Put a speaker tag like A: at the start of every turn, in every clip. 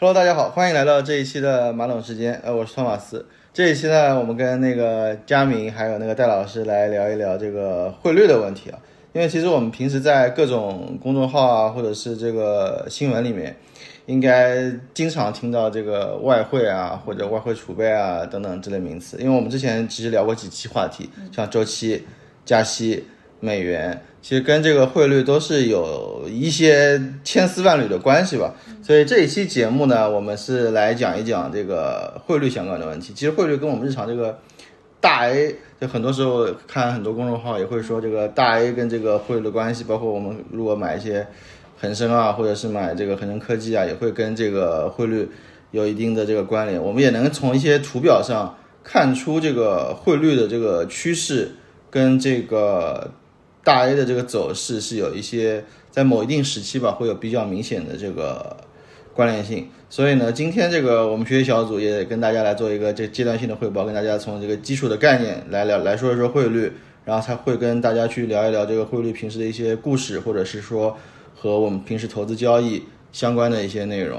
A: Hello，大家好，欢迎来到这一期的马桶时间。呃，我是托马斯。这一期呢，我们跟那个佳明还有那个戴老师来聊一聊这个汇率的问题啊。因为其实我们平时在各种公众号啊，或者是这个新闻里面，应该经常听到这个外汇啊，或者外汇储备啊等等这类名词。因为我们之前其实聊过几期话题，像周期、加息、美元。其实跟这个汇率都是有一些千丝万缕的关系吧，所以这一期节目呢，我们是来讲一讲这个汇率相关的问题。其实汇率跟我们日常这个大 A，就很多时候看很多公众号也会说这个大 A 跟这个汇率的关系，包括我们如果买一些恒生啊，或者是买这个恒生科技啊，也会跟这个汇率有一定的这个关联。我们也能从一些图表上看出这个汇率的这个趋势跟这个。大 A 的这个走势是有一些在某一定时期吧，会有比较明显的这个关联性。所以呢，今天这个我们学习小组也跟大家来做一个这阶段性的汇报，跟大家从这个基础的概念来聊，来说一说汇率，然后才会跟大家去聊一聊这个汇率平时的一些故事，或者是说和我们平时投资交易相关的一些内容。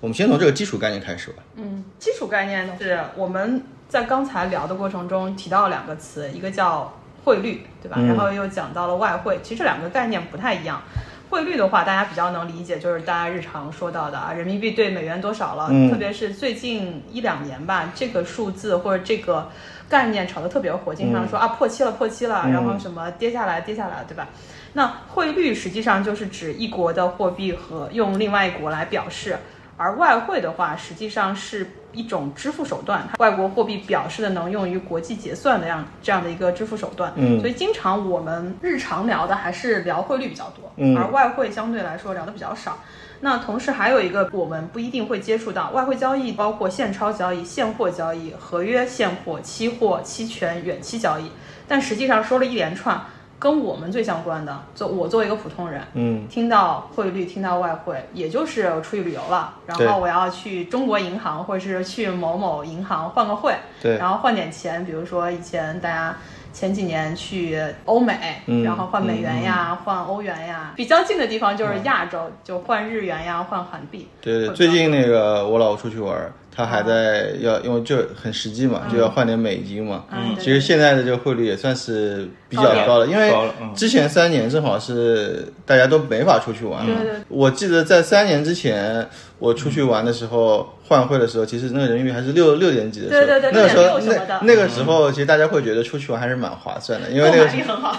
A: 我们先从这个基础概念开始吧。
B: 嗯，基础概念是我们在刚才聊的过程中提到两个词，一个叫。汇率对吧？然后又讲到了外汇，其实这两个概念不太一样。汇率的话，大家比较能理解，就是大家日常说到的啊，人民币对美元多少了。特别是最近一两年吧，这个数字或者这个概念炒得特别火，经常说啊破七了破七了，然后什么跌下来跌下来，对吧？那汇率实际上就是指一国的货币和用另外一国来表示。而外汇的话，实际上是一种支付手段，外国货币表示的能用于国际结算的样这样的一个支付手段。嗯，所以经常我们日常聊的还是聊汇率比较多，嗯，而外汇相对来说聊的比较少。那同时还有一个我们不一定会接触到外汇交易，包括现钞交易、现货交易、合约现货、期货、期权、远期交易。但实际上说了一连串。跟我们最相关的，做我作为一个普通人，嗯，听到汇率，听到外汇，也就是我出去旅游了，然后我要去中国银行或者是去某某银行换个汇，
A: 对，
B: 然后换点钱，比如说以前大家前几年去欧美，然后换美元呀，换欧元呀，比较近的地方就是亚洲，就换日元呀，换韩币。
A: 对对，最近那个我老婆出去玩。他还在要，因为就很实际嘛，就要换点美金嘛。
B: 嗯，
A: 其实现在的这个汇率也算是比较高了，因为之前三年正好是大家都没法出去玩嘛。我记得在三年之前，我出去玩的时候。换汇的时候，其实那个人民币还是六六点几的时候，对对对那个时候那那个时候，其实大家会觉得出去玩还是蛮划算的，因为那个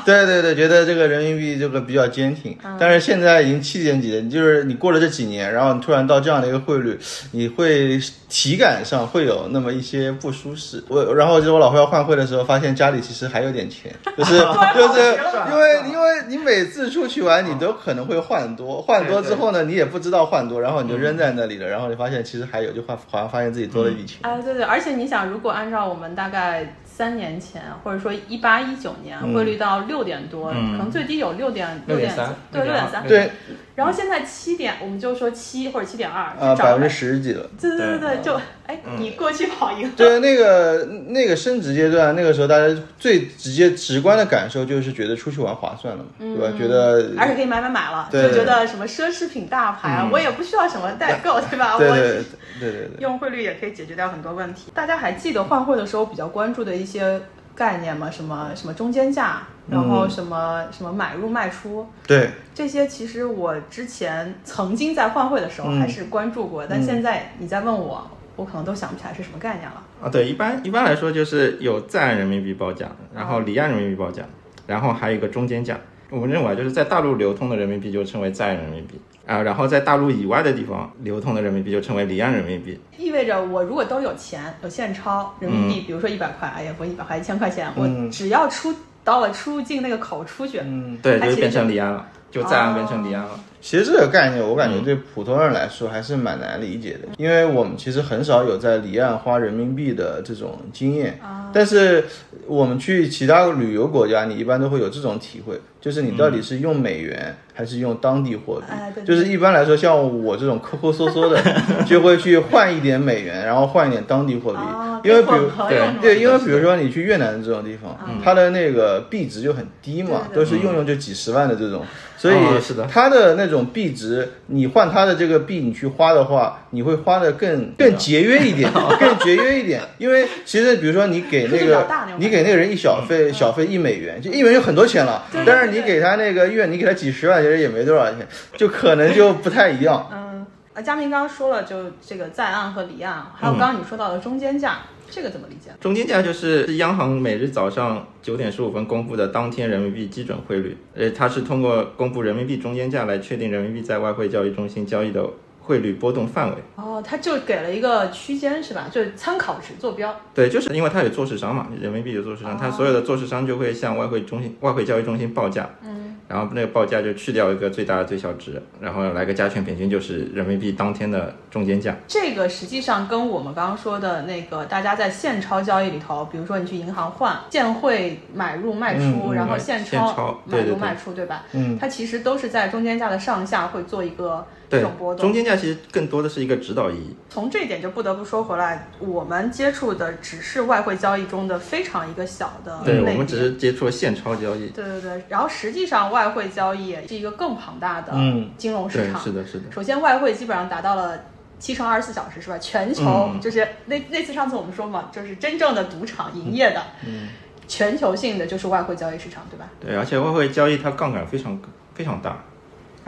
A: 对对对，觉得这个人民币这个比较坚挺。但是现在已经七点几了，你就是你过了这几年，然后你突然到这样的一个汇率，你会体感上会有那么一些不舒适。我然后就是我老婆要换汇的时候，发现家里其实还有点钱，就是就是 因为因为你每次出去玩，你都可能会换多，换多之后呢，你也不知道换多，然后你就扔在那里了，然后你发现其实还有。好像发现自己多了一笔钱。
B: 哎，对对，而且你想，如果按照我们大概三年前，或者说一八一九年汇率到六点多，可能最低有六点六点三，对六点三，
A: 对。
B: 然后现在七点，我们就说七或者七点二，
A: 啊，百分之十几了。
B: 对对对对，就哎，你过去跑赢了。
A: 对，那个那个升值阶段，那个时候大家最直接直观的感受就是觉得出去玩划算了嘛，对吧？觉得
B: 而且可以买买买了，就觉得什么奢侈品大牌，我也不需要什么代购，对吧？
A: 对对 对对对，
B: 用汇率也可以解决掉很多问题。大家还记得换汇的时候比较关注的一些概念嘛？什么什么中间价？然后什么什么买入卖出，
A: 对
B: 这些其实我之前曾经在换汇的时候还是关注过，但现在你再问我，我可能都想不起来是什么概念了。
C: 啊，对，一般一般来说就是有在岸人民币报价，然后离岸人民币报价，然后还有一个中间价。我们认为就是在大陆流通的人民币就称为在岸人民币啊，然后在大陆以外的地方流通的人民币就称为离岸人民币。
B: 意味着我如果都有钱有现钞人民币，比如说一百块，哎呀不一百块一千块钱，我只要出。到了出入境那个口出去，
C: 嗯，对，就变成离岸了，就在岸变成离岸了。
A: 其实这个概念，我感觉对普通人来说还是蛮难理解的，因为我们其实很少有在离岸花人民币的这种经验。但是我们去其他旅游国家，你一般都会有这种体会，就是你到底是用美元还是用当地货币？就是一般来说，像我这种抠抠搜搜的，就会去换一点美元，然后换一点当地货币。因为比如对对，因为比如说你去越南这种地方，它的那个币值就很低嘛，都是用用就几十万的这种。所以
C: 哦是的
A: 它的那种币值，你换它的这个币，你去花的话，你会花的更更节约一点，更节约一点。因为其实比如说你给那个你给那个人一小费，小费一美元，就一美元就很多钱了。但是你给他那个月，你给他几十万，其实也没多少钱，就可能就不太一样。
B: 嗯，啊，佳明刚刚说了，就这个在岸和离岸，还有刚刚你说到的中间价，这个怎么理解？
C: 中间价就是央行每日早上九点十五分公布的当天人民币基准汇率，呃，它是通过公布人民币中间价来确定人民币在外汇交易中心交易的汇率波动范围。
B: 哦，它就给了一个区间是吧？就是参考值坐标。
C: 对，就是因为它有做市商嘛，人民币有做市商，它所有的做市商就会向外汇中心、外汇交易中心报价，嗯，然后那个报价就去掉一个最大的最小值，然后来个加权平均，就是人民币当天的中间价。
B: 这个实际上跟我们刚刚说的那个，大家在现钞交易里头，比如说你去银行换现汇买入卖出，然后
C: 买
B: 现
C: 现钞
B: 买入卖出，对吧？
A: 嗯，
B: 它其实都是在中间价的上下会做一个这种波，动
C: 中。间价其实更多的是一个指导意义。
B: 从这一点就不得不说回来，我们接触的只是外汇交易中的非常一个小的
C: 对，我们只是接触了现钞交易。
B: 对对对，然后实际上外汇交易是一个更庞大的
A: 嗯
B: 金融市
C: 对，
B: 场。
C: 是的，是的。
B: 首先，外汇基本上达到了七乘二十四小时，是吧？全球、
C: 嗯
B: 就是那那次上次我们说嘛，就是真正的赌场营业的，
A: 嗯
B: 全球性的就是外汇交易市场，对吧？
C: 对，而且外汇交易它杠杆非常非常大。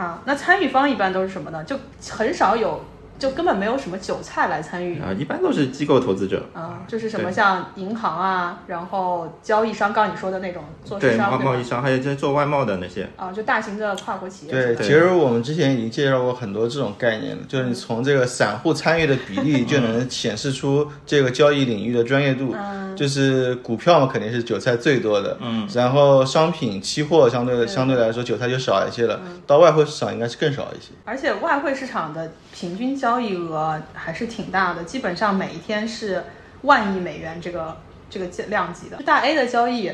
B: 啊，那参与方一般都是什么呢？就很少有，就根本没有什么韭菜来参与。
C: 啊，一般都是机构投资者。
B: 啊，就是什么像银行啊，然后交易商，刚刚你说的那种做商，对
C: 贸贸易？商，还有在做外贸的那些。
B: 啊，就大型的跨国企业。
A: 对，其实我们之前已经介绍过很多这种概念了，就是你从这个散户参与的比例就能显示出这个交易领域的专业度。
B: 嗯
A: 就是股票嘛，肯定是韭菜最多的，嗯，然后商品、期货相对相对来说韭菜就少一些了，到外汇市场应该是更少一些。
B: 而且外汇市场的平均交易额还是挺大的，基本上每一天是万亿美元这个这个量级的。大 A 的交易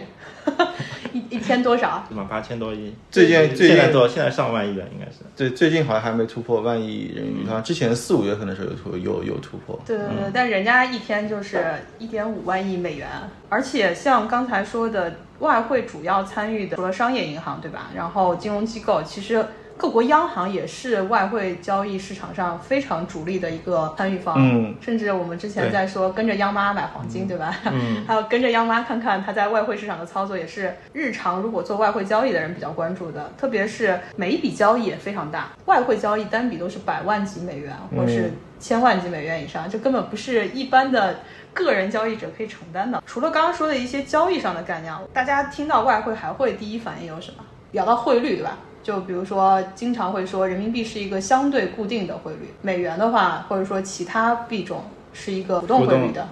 B: 一一天多少？
C: 是吗？八千多亿。
A: 最近最近
C: 现在多，现在上万亿了，应该是。
A: 对，最近好像还没突破万亿人民币，好像之前四五月份的时候有突有有突破。
B: 对对对，但人家一天就是一点五万亿美元，而且像刚才说的，外汇主要参与的除了商业银行，对吧？然后金融机构，其实各国央行也是外汇交易市场上非常主力的一个参与方。
A: 嗯，
B: 甚至我们之前在说跟着央妈买黄金，对吧？
C: 嗯，
B: 还有跟着央妈看看她在外汇市场的操作，也是日常如果做外汇交易的人比较关注的。特别是每一笔交易也非常大，外汇交易单笔都是百万级美元，或是千万级美元以上，这根本不是一般的。个人交易者可以承担的，除了刚刚说的一些交易上的概念，大家听到外汇还会第一反应有什么？聊到汇率，对吧？就比如说，经常会说人民币是一个相对固定的汇率，美元的话，或者说其他币种是一个浮动汇率的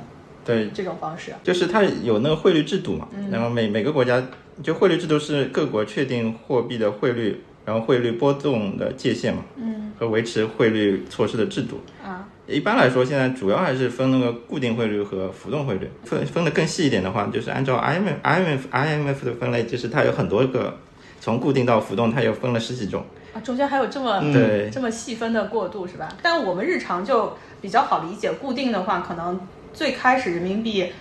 C: 对，
B: 这种方式。
C: 就是它有那个汇率制度嘛，然后每每个国家就汇率制度是各国确定货币的汇率，然后汇率波动的界限嘛，嗯，和维持汇率措施的制度。
B: 啊，
C: 一般来说，现在主要还是分那个固定汇率和浮动汇率。分分的更细一点的话，就是按照 IMF IMF IMF 的分类，就是它有很多个，从固定到浮动，它又分了十几种。
B: 啊，中间还有这么、
C: 对
B: 这么细分的过渡是吧？但我们日常就比较好理解，固定的话，可能最开始人民币，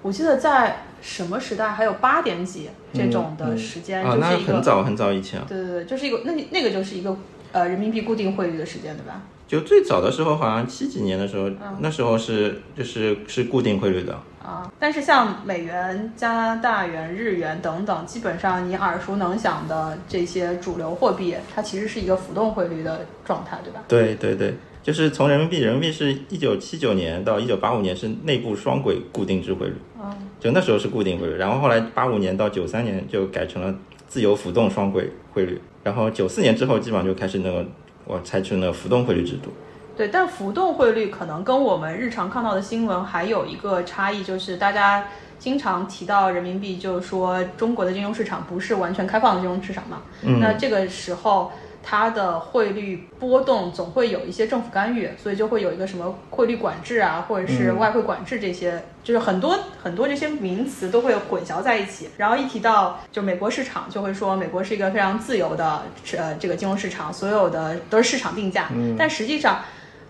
B: 我记得在什么时代还有八点几这种的时间，
C: 啊，那
B: 就是一个
C: 很早很早以前啊，
B: 对对对，就是一个那那个就是一个呃人民币固定汇率的时间对吧？
C: 就最早的时候，好像七几年的时候，那时候是就是是固定汇率的。
B: 啊，但是像美元、加拿大元、日元等等，基本上你耳熟能详的这些主流货币，它其实是一个浮动汇率的状态，对吧？
C: 对对对，就是从人民币，人民币是一九七九年到一九八五年是内部双轨固定制汇率，
B: 啊，
C: 就那时候是固定汇率，然后后来八五年到九三年就改成了自由浮动双轨汇率，然后九四年之后基本上就开始那个我采取那个浮动汇率制度。
B: 对，但浮动汇率可能跟我们日常看到的新闻还有一个差异，就是大家经常提到人民币，就是说中国的金融市场不是完全开放的金融市场嘛。
C: 嗯
B: 那这个时候它的汇率波动总会有一些政府干预，所以就会有一个什么汇率管制啊，或者是外汇管制这些，就是很多很多这些名词都会混淆在一起。然后一提到就美国市场，就会说美国是一个非常自由的呃这个金融市场，所有的都是市场定价。但实际上，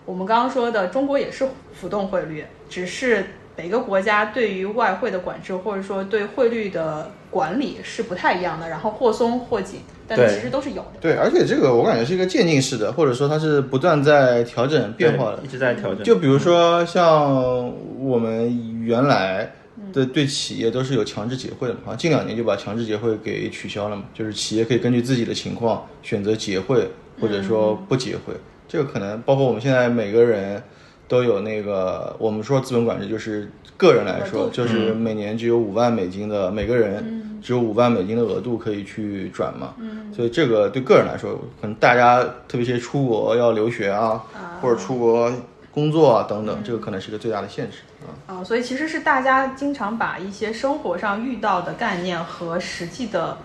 B: 我们刚刚说的中国也是浮动汇率，只是每个国家对于外汇的管制，或者说对汇率的管理是不太一样的，然后或松或紧，但其实都是有的。
A: 对，而且这个我感觉是一个渐进式的，或者说它是不断在调整变化的。
C: 一直在调整。
A: 就比如说像我们原来的对企业都是有强制结汇的嘛，好像近两年就把强制结汇给取消了嘛，就是企业可以根据自己的情况选择结汇或者说不结汇。这个可能包括我们现在每个人都有那个，我们说资本管制就是个人来说，就是每年只有五万美金的每个人只有五万美金的额度可以去转嘛。嗯所以这个对个人来说，可能大家特别是出国要留学啊，或者出国工作啊等等，这个可能是个最大的限制啊。
B: 啊、所以其实是大家经常把一些生活上遇到的概念和实际的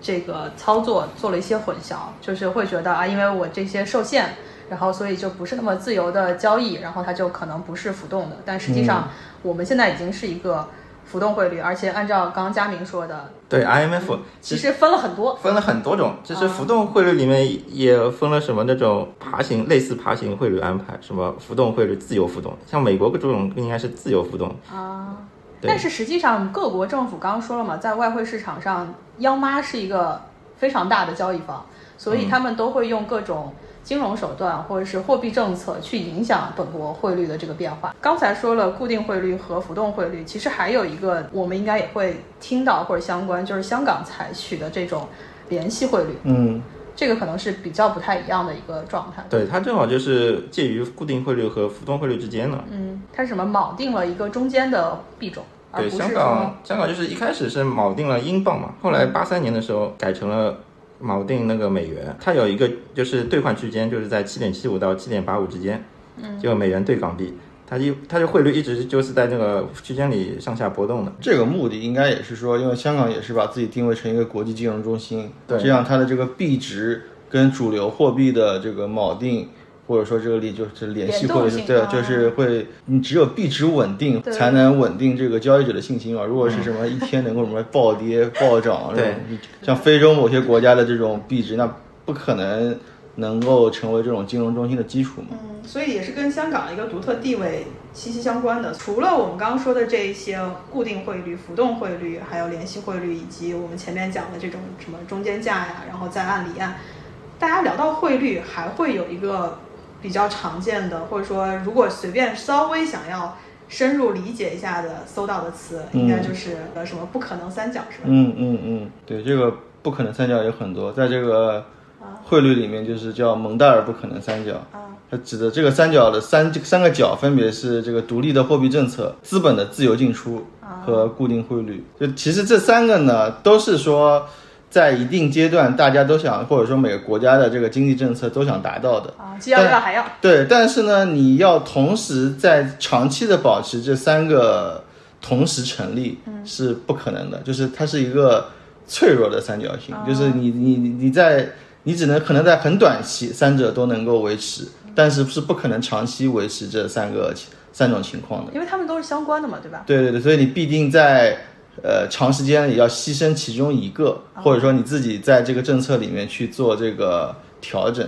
B: 这个操作做了一些混淆，就是会觉得啊，因为我这些受限，然后所以就不是那么自由的交易，然后它就可能不是浮动的。但实际上，我们现在已经是一个浮动汇率，而且按照刚刚佳明说的，
C: 对 IMF
B: 其实分了很多。
C: 分了很多种，就是浮动汇率里面也分了什么那种爬行类似爬行汇率安排，什么浮动汇率、自由浮动，像美国这种应该是自由浮动。
B: 啊，但是实际上各国政府刚刚说了嘛，在外汇市场上，央妈是一个非常大的交易方，所以他们都会用各种金融手段或者是货币政策去影响本国汇率的这个变化。刚才说了固定汇率和浮动汇率，其实还有一个我们应该也会听到或者相关，就是香港采取的这种联系汇率，
A: 嗯，
B: 这个可能是比较不太一样的一个状态。
C: 对，它正好就是介于固定汇率和浮动汇率之间的。
B: 嗯，它是什么锚定了一个中间的币种，
C: 对，香港香港就是一开始是锚定了英镑嘛，后来八三年的时候改成了锚定那个美元，它有一个就是兑换区间，就是在七点七五到七点八五之间，嗯，就美元兑港币，它就它就汇率一直就是在那个区间里上下波动的。
A: 这个目的应该也是说，因为香港也是把自己定位成一个国际金融中心，
C: 对
A: 这样它的这个币值跟主流货币的这个锚定。或者说这个力就是联系
B: 联动
A: 或者是对，
B: 啊
A: 就是会你只有币值稳定，才能稳定这个交易者的信心啊。如果是什么一天能够什么暴跌暴涨，
C: 对
A: 像非洲某些国家的这种币值，那不可能能够成为这种金融中心的基础嘛。
B: 嗯，所以也是跟香港的一个独特地位息息相关的。除了我们刚刚说的这一些固定汇率、浮动汇率，还有联系汇率，以及我们前面讲的这种什么中间价呀，然后在岸离岸，大家聊到汇率，还会有一个比较常见的，或者说如果随便稍微想要深入理解一下的搜到的词，应该就是呃什么不可能三角是吧？
A: 嗯嗯嗯，对，这个不可能三角有很多，在这个汇率里面就是叫蒙代尔不可能三角。啊它指的这个三角的三这三个角分别是这个独立的货币政策、资本的自由进出和固定汇率。就其实这三个呢，都是说在一定阶段大家都想，或者说每个国家的这个经济政策都想达到的。
B: 啊，既要要还要。
A: 对，但是呢，你要同时在长期的保持这三个同时成立是不可能的，就是它是一个脆弱的三角形，就是你你你你在你只能可能在很短期三者都能够维持，但是是不可能长期维持这三个三种情况的。
B: 因为他们都是相关的嘛，对吧？
A: 对对对，所以你必定在呃长时间也要牺牲其中一个，或者说你自己在这个政策里面去做这个调整，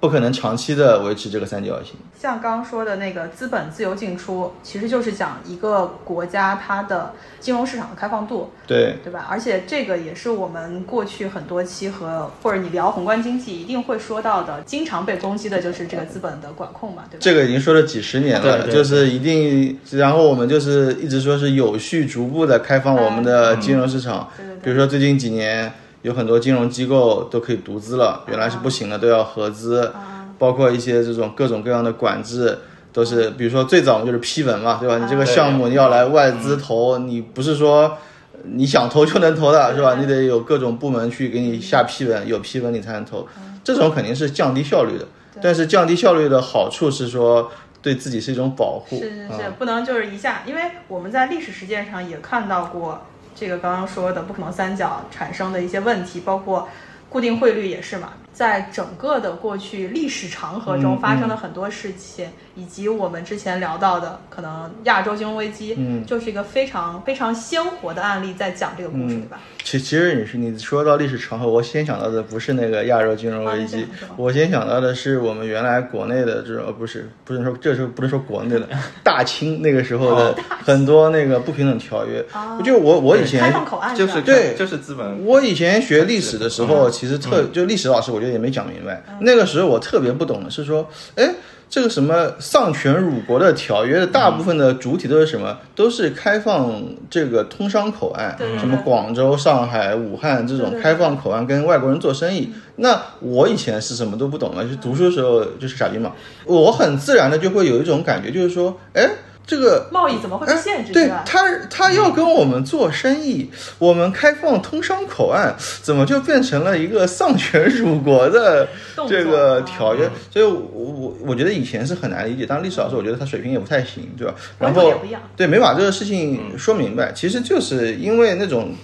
A: 不可能长期的维持这个三角形。
B: 像刚刚说的那个资本自由进出，其实就是讲一个国家它的金融市场的开放度，
A: 对，
B: 对吧？而且这个也是我们过去很多期和或者你聊宏观经济一定会说到的，经常被攻击的就是这个资本的管控嘛，对吧？
A: 这个已经说了几十年了，
C: 对对
A: 就是一定，然后我们就是一直说是有序逐步的开放我们的金融市场，
B: 对对对
A: 比如说最近几年有很多金融机构都可以独资了，原来是不行的，都要合资，包括一些这种各种各样的管制。都是，比如说最早就是批文嘛，对吧？你这个项目你要来外资投，你不是说你想投就能投的，是吧？你得有各种部门去给你下批文，有批文你才能投。这种肯定是降低效率的，但是降低效率的好处是说对自己是一种保护。
B: 是是是，
A: 啊
B: 不能就是一下，因为我们在历史实践上也看到过这个刚刚说的不可能三角产生的一些问题，包括固定汇率也是嘛，在整个的过去历史长河中发生了很多事情，以及我们之前聊到的可能亚洲金融危机，
A: 嗯。
B: 就是一个非常非常鲜活的案例，在讲这个故事，
A: 嗯
B: 对吧？
A: 其其实你是你说到历史长河，我先想到的不是那个亚洲金融危机我先想到的是我们原来国内的这种，呃不是不能说这时候不能说国内的 大清那个时候的很多那个不平等条约。就我我以前
B: 开
A: 前
B: 放口岸
C: 就是
A: 对
C: 就是资本
A: 我以前学历史的时候，其实特
C: 嗯。
A: 就历史老师，我觉得也没讲明白。那个时候我特别不懂的是说，哎，这个什么丧权辱国的条约的大部分的主体都是什么？都是开放这个通商口岸什么广州、上海、武汉这种开放口岸跟外国人做生意。那我以前是什么都不懂的，就是读书的时候就是傻逼嘛。我很自然的就会有一种感觉，就是说，哎，这个
B: 贸易怎么会被限制，
A: 哎对？他，他要跟我们做生意，我们开放通商口岸，怎么就变成了一个丧权辱国的这个
B: 啊
A: 条约？所以我，我我觉得以前是很难理解，当历史老师我觉得他水平也不太行，对吧？然后对没把这个事情说明白，其实就是因为那种。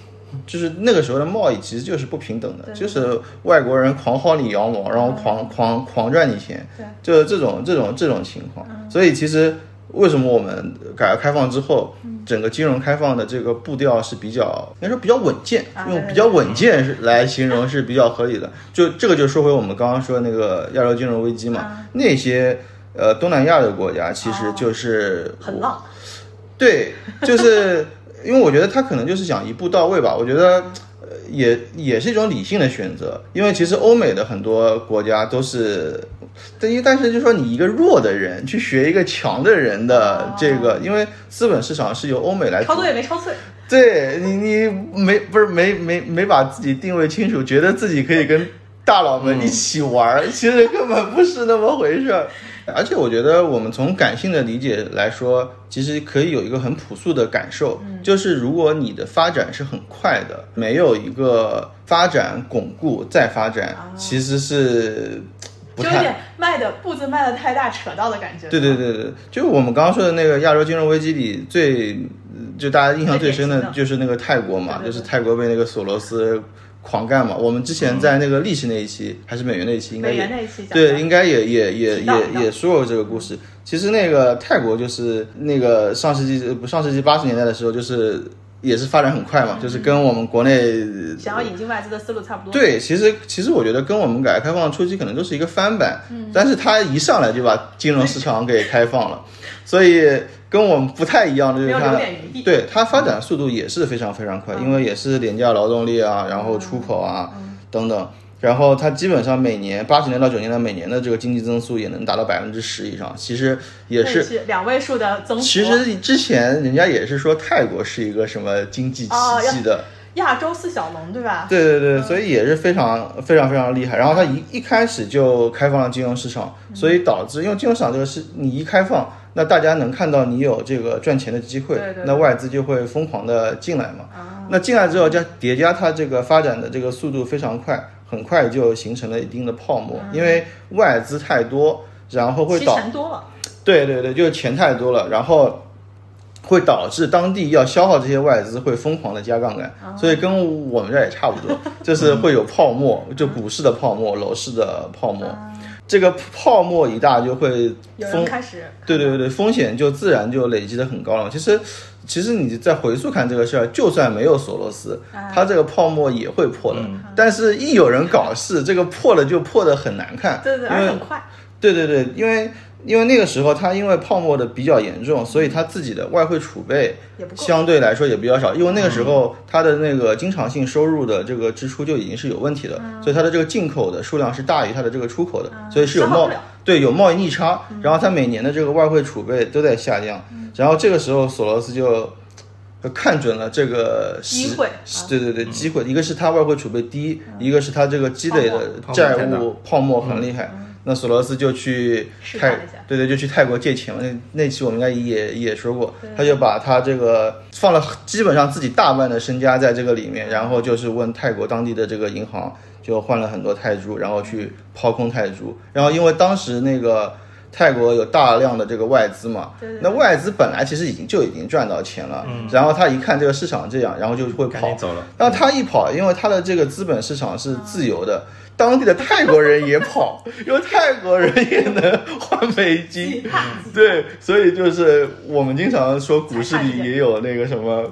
A: 就是那个时候的贸易其实就是不平等的，就是外国人狂薅你羊毛，然后狂狂狂赚你钱，就是这种这种这种情况。所以其实为什么我们改革开放之后，整个金融开放的这个步调是比较应该说比较稳健，用比较稳健是来形容是比较合理的。就这个就说回我们刚刚说的那个亚洲金融危机嘛，那些呃东南亚的国家其实就是
B: 很浪，
A: 对，就是因为我觉得他可能就是想一步到位吧。我觉得呃也也是一种理性的选择，因为其实欧美的很多国家都是，但因但是就说你一个弱的人去学一个强的人的这个，因为资本市场是由欧美来主
B: 抄作也没抄对，
A: 对你，你没不是没没没把自己定位清楚，觉得自己可以跟大佬们一起玩儿，其实根本不是那么回事儿。而且我觉得我们从感性的理解来说，其实可以有一个很朴素的感受，就是如果你的发展是很快的，没有一个发展巩固再发展，其实是
B: 就有点迈的步子迈的太大，扯到的感觉。
A: 对对对对，就我们刚刚说的那个亚洲金融危机里最，就大家印象最深的就是那个泰国嘛，
B: 对对对
A: 就是泰国被那个索罗斯狂干嘛。我们之前在那个历史那一期、还是美元那一期，应该也对，应该也也也也也说过这个故事。其实那个泰国就是那个上世纪呃不上世纪八十年代的时候，就是也是发展很快嘛，就是跟我们国内
B: 想要引进外资的思路差不多。
A: 对，其实其实我觉得跟我们改革开放初期可能都是一个翻版，
B: 嗯。
A: 但是它一上来就把金融市场给开放了，所以跟我们不太一样的就是它对它发展速度也是非常非常快，
B: 嗯。
A: 因为也是廉价劳动力啊，然后出口啊、等等。然后它基本上每年八十年到九十年代每年的这个经济增速也能达到百分之十以上，其实也
B: 那
A: 是
B: 是两位数的增幅。
A: 其实之前人家也是说泰国是一个什么经济奇迹的，
B: 亚洲四小龙，对吧？
A: 对对对，所以也是非常非常非常厉害。然后它一一开始就开放了金融市场，所以导致因为金融市场这个是你一开放，那大家能看到你有这个赚钱的机会，
B: 对对对
A: 那外资就会疯狂的进来嘛。
B: 啊
A: 那进来之后加叠加它这个发展的这个速度非常快，很快就形成了一定的泡沫，因为外资太多，然后会
B: 期
A: 导
B: 钱多了，
A: 对对对，就是钱太多了，然后会导致当地要消耗这些外资，会疯狂的加杠杆，所以跟我们这儿也差不多，就是会有泡沫，就股市的泡沫、楼市的泡沫。这个泡沫一大，就会
B: 有
A: 风
B: 人开始
A: 对对对对，风险就自然就累积的很高了。其实，其实你再回溯看这个事儿，就算没有索罗斯，
B: 啊
A: 它这个泡沫也会破的。
C: 嗯
A: 但是，一有人搞事，这个破了就破的很难看。
B: 对对，而且很快。
A: 对对对，因为因为那个时候它因为泡沫的比较严重，所以它自己的外汇储备相对来说也比较少。因为那个时候它的那个经常性收入的这个支出就已经是有问题的，所以它的这个进口的数量是大于它的这个出口的，所以是有贸对有贸易逆差，然后它每年的这个外汇储备都在下降，然后这个时候索罗斯就。就看准了这个
B: 机会
A: 对对对，机会，一个是他外汇储备低，一个是他这个积累的债务泡沫很厉害。那索罗斯就去泰对对，就去泰国借钱了。那那期我们应该也也说过，他就把他这个放了基本上自己大半的身家在这个里面，然后就是问泰国当地的这个银行，就换了很多泰铢，然后去抛空泰铢。然后因为当时那个泰国有大量的这个外资嘛，
B: 对对
A: 那外资本来其实已经就已经赚到钱了，然后他一看这个市场这样，然后就会跑。
C: 走了。
A: 然后他一跑，因为他的这个资本市场是自由的，当地的泰国人也跑，因为泰国人也能换美金。对，所以就是我们经常说股市里也有那个什么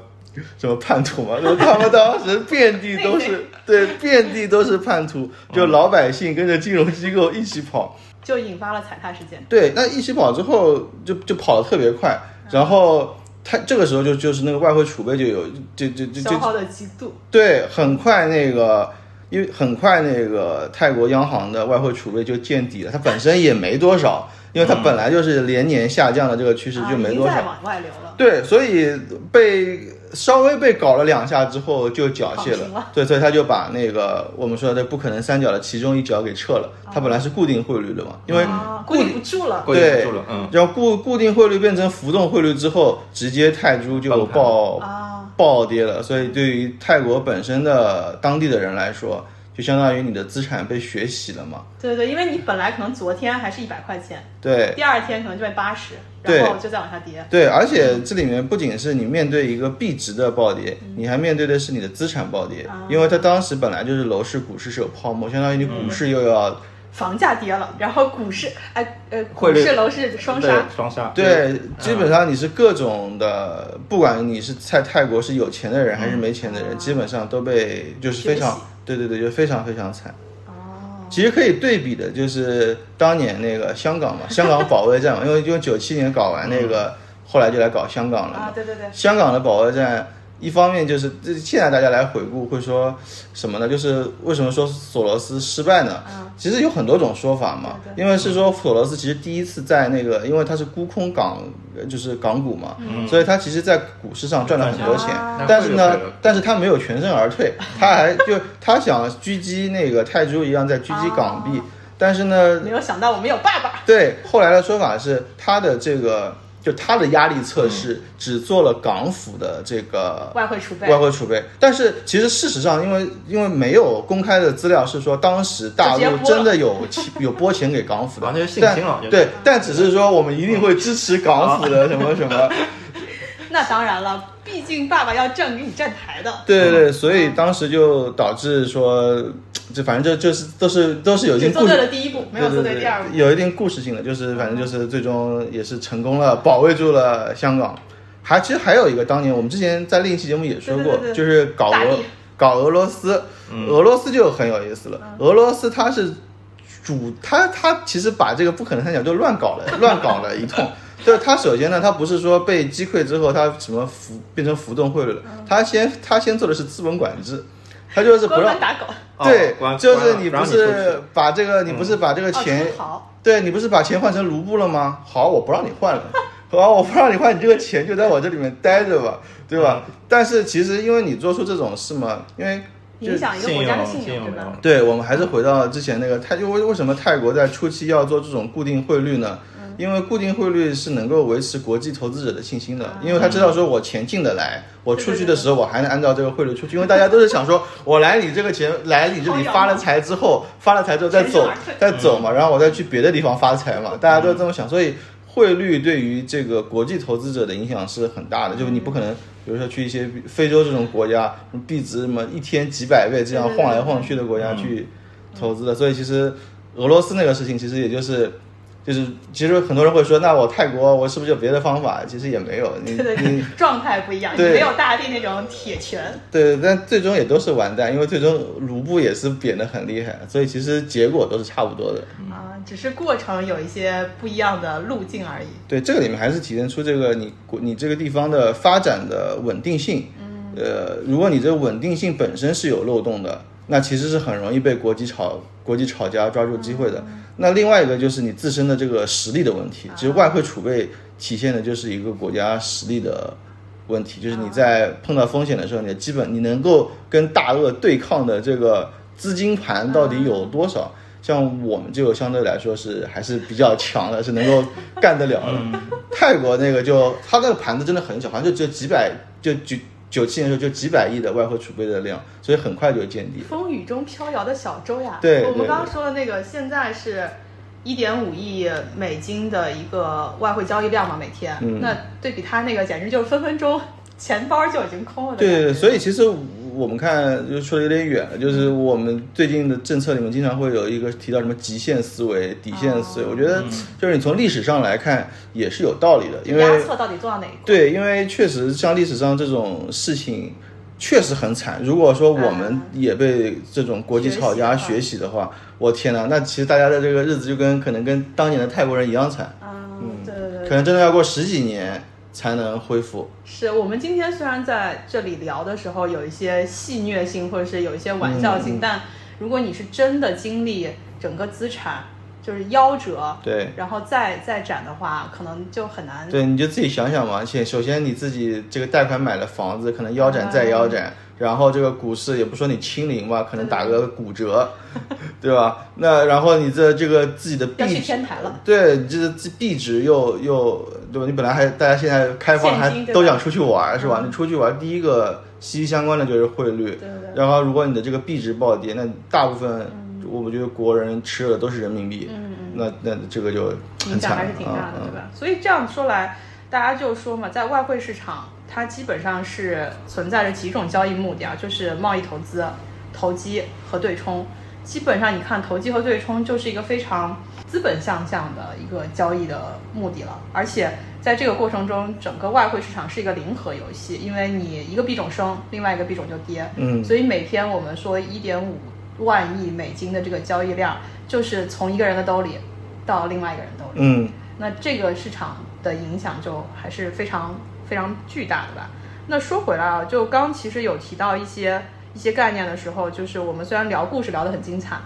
A: 什么叛徒嘛，就他们当时遍地都是，对，遍地都是叛徒，就老百姓跟着金融机构一起跑，
B: 就引发了踩踏事件。
A: 对，那一起跑之后就就跑得特别快，然后他这个时候就就是那个外汇储备就有就就就就
B: 消耗的极度，
A: 对，很快那个。因为很快那个泰国央行的外汇储备就见底了，它本身也没多少，因为它本来就是连年下降的这个趋势就没多少，
B: 啊已经在往外流了。
A: 对，所以被稍微被搞了两下之后就缴械
B: 了。
A: 对，所以他就把那个我们说的不可能三角的其中一角给撤了，它本来是固定汇率的嘛，因为
B: 啊，固定不住了。
C: 固定
A: 对
C: 不住了，嗯，
A: 然后固固定汇率变成浮动汇率之后，直接泰铢就爆
B: 啊，
A: 暴跌了，所以对于泰国本身的当地的人来说，就相当于你的资产被血洗了嘛。
B: 对对，因为你本来可能昨天还是一百块钱，
A: 对。
B: 第二天可能就变八十，然后就再往下跌。
A: 对，而且这里面不仅是你面对一个币值的暴跌，
B: 嗯。
A: 你还面对的是你的资产暴跌，
B: 啊。
A: 因为它当时本来就是楼市、股市是有泡沫，相当于你股市又要、
B: 房价跌了，然后股市，哎呃，股市、楼市双杀。
C: 双杀，
A: 对，基本上你是各种的，不管你是在泰国是有钱的人还是没钱的人，基本上都被就是非常，对对对，就非常非常惨。
B: 哦，
A: 其实可以对比的就是当年那个香港嘛，香港保卫战嘛，因为因为九七年搞完那个，后来就来搞香港了嘛。
B: 啊，。对对对，
A: 香港的保卫战，一方面就是这现在大家来回顾会说什么呢？就是为什么说索罗斯失败呢？其实有很多种说法嘛，因为是说索罗斯其实第一次在那个，因为他是沽空港，呃就是港股嘛，所以他其实在股市上赚了很多钱，
B: 啊
A: 但是呢但是他没有全身而退，他还就他想狙击那个泰铢一样在狙击港币，但是呢，
B: 没有想到我们有爸爸。
A: 对，后来的说法是他的这个，就他的压力测试只做了港府的这个
B: 外汇储备。
A: 外汇储备，但是其实事实上，因为因为没有公开的资料是说当时大陆真的有钱有拨钱给港府的，
C: 完全信
A: 但
C: 心了
A: 对，但只是说我们一定会支持港府的什么什么，
B: 那当然了，毕竟爸爸要站给你站台的。
A: 对对对，所以当时就导致说，这反正就就是都是都是有一
B: 只做对
A: 定故事
B: 了第一步，没有做
A: 对
B: 第二步。
A: 有一定故事性的，就是反正就是最终也是成功了，保卫住了香港。还其实还有一个，当年我们之前在另一期节目也说过，
B: 对对对对
A: 就是搞俄搞俄罗斯，俄罗斯就很有意思了。俄罗斯它是主，它它其实把这个不可能三角就乱搞了，乱搞了一通。就是它首先呢，他不是说被击溃之后，他什么浮变成浮动汇率了，他先他先做的是资本管制，他就是不让
B: 打狗，
C: 哦
A: 对，就是你不是把这个，你不是把这个
B: 哦，
A: 钱，对你不是把钱换成卢布了吗？好，我不让你换了，好，我不让你换，你这个钱就在我这里面待着吧，对吧？但是其实因为你做出这种事嘛，因为
B: 影响一个
C: 信
B: 国家的
C: 信
B: 信用，对吧
C: 用？
A: 对我们还是回到之前那个泰，就为为什么泰国在初期要做这种固定汇率呢？因为固定汇率是能够维持国际投资者的信心的，因为他知道说我钱进得来，我出去的时候我还能按照这个汇率出去，因为大家都是想说，我来你这个钱来你这里发了财之后，发了财之后再走再走嘛，然后我再去别的地方发财嘛，大家都是这么想，所以汇率对于这个国际投资者的影响是很大的，就是你不可能，比如说去一些非洲这种国家，币值什么一天几百倍这样晃来晃去的国家去投资的，所以其实俄罗斯那个事情其实也就是。就是，其实很多人会说，那我泰国我是不是有别的方法？其实也没有，你
B: 状态不一样，你
A: 对
B: 没有大地那种铁拳。
A: 对，但最终也都是完蛋，因为最终卢布也是贬得很厉害，所以其实结果都是差不多的。
B: 啊，只是过程有一些不一样的路径而已。
A: 对，这个里面还是体现出这个你国你这个地方的发展的稳定性。嗯，呃，如果你这个稳定性本身是有漏洞的，那其实是很容易被国际炒国际炒家抓住机会的。那另外一个就是你自身的这个实力的问题，其实外汇储备体现的就是一个国家实力的问题，就是你在碰到风险的时候，你的基本你能够跟大鳄对抗的这个资金盘到底有多少？像我们就相对来说是还是比较强的，是能够干得了的。泰国那个就它那个盘子真的很小，好像就只有几百，就九九七年的时候就几百亿的外汇储备的量，所以很快就见底了。
B: 风雨中飘摇的小舟呀，
A: 对对
B: 我们刚刚说的那个，现在是一点五亿美金的一个外汇交易量嘛，每天。
A: 嗯
B: 那对比它那个，简直就是分分钟钱包就已经空了的
A: 对。对对，所以其实我们看就说的有点远了，就是我们最近的政策里面经常会有一个提到什么极限思维、底线思维，我觉得就是你从历史上来看也是有道理的，因为
B: 压测到底做到哪一步？
A: 对，因为确实像历史上这种事情确实很惨。如果说我们也被这种国际炒家学习的话，我天哪，那其实大家的这个日子就跟可能跟当年的泰国人一样惨，
B: 嗯，对对对。
A: 可能真的要过十几年才能恢复。
B: 是我们今天虽然在这里聊的时候有一些戏谑性或者是有一些玩笑性，但如果你是真的经历整个资产就是夭折，
A: 对，
B: 然后再再展的话，可能就很难。
A: 对，你就自己想想嘛。且首先你自己这个贷款买了房子，可能腰斩再腰斩，然后这个股市也不说你清零吧，可能打个骨折，对吧？那然后你这这个自己的币值，
B: 天台了，
A: 对，你这个币值又又对吧？你本来还大家现在开放还都想出去玩是吧？
B: 嗯
A: 你出去玩第一个息息相关的就是汇率，
B: 对对对
A: 然后如果你的这个币值暴跌，那大部分我们觉得国人吃的都是人民币，
B: 嗯嗯。
A: 那那这个就很惨
B: 影响还是挺大的，
A: 嗯
B: 对吧？所以这样说来，大家就说嘛，在外汇市场，它基本上是存在着几种交易目的啊，就是贸易投资、投机和对冲。基本上你看投机和对冲就是一个非常资本向向的一个交易的目的了，而且在这个过程中，整个外汇市场是一个零和游戏，因为你一个币种升，另外一个币种就跌，
A: 嗯
B: 所以每天我们说一点五万亿美金的这个交易量，就是从一个人的兜里到另外一个人兜里。
A: 嗯
B: 那这个市场的影响就还是非常非常巨大的吧。那说回来啊，就刚其实有提到一些一些概念的时候，就是我们虽然聊故事聊得很精彩，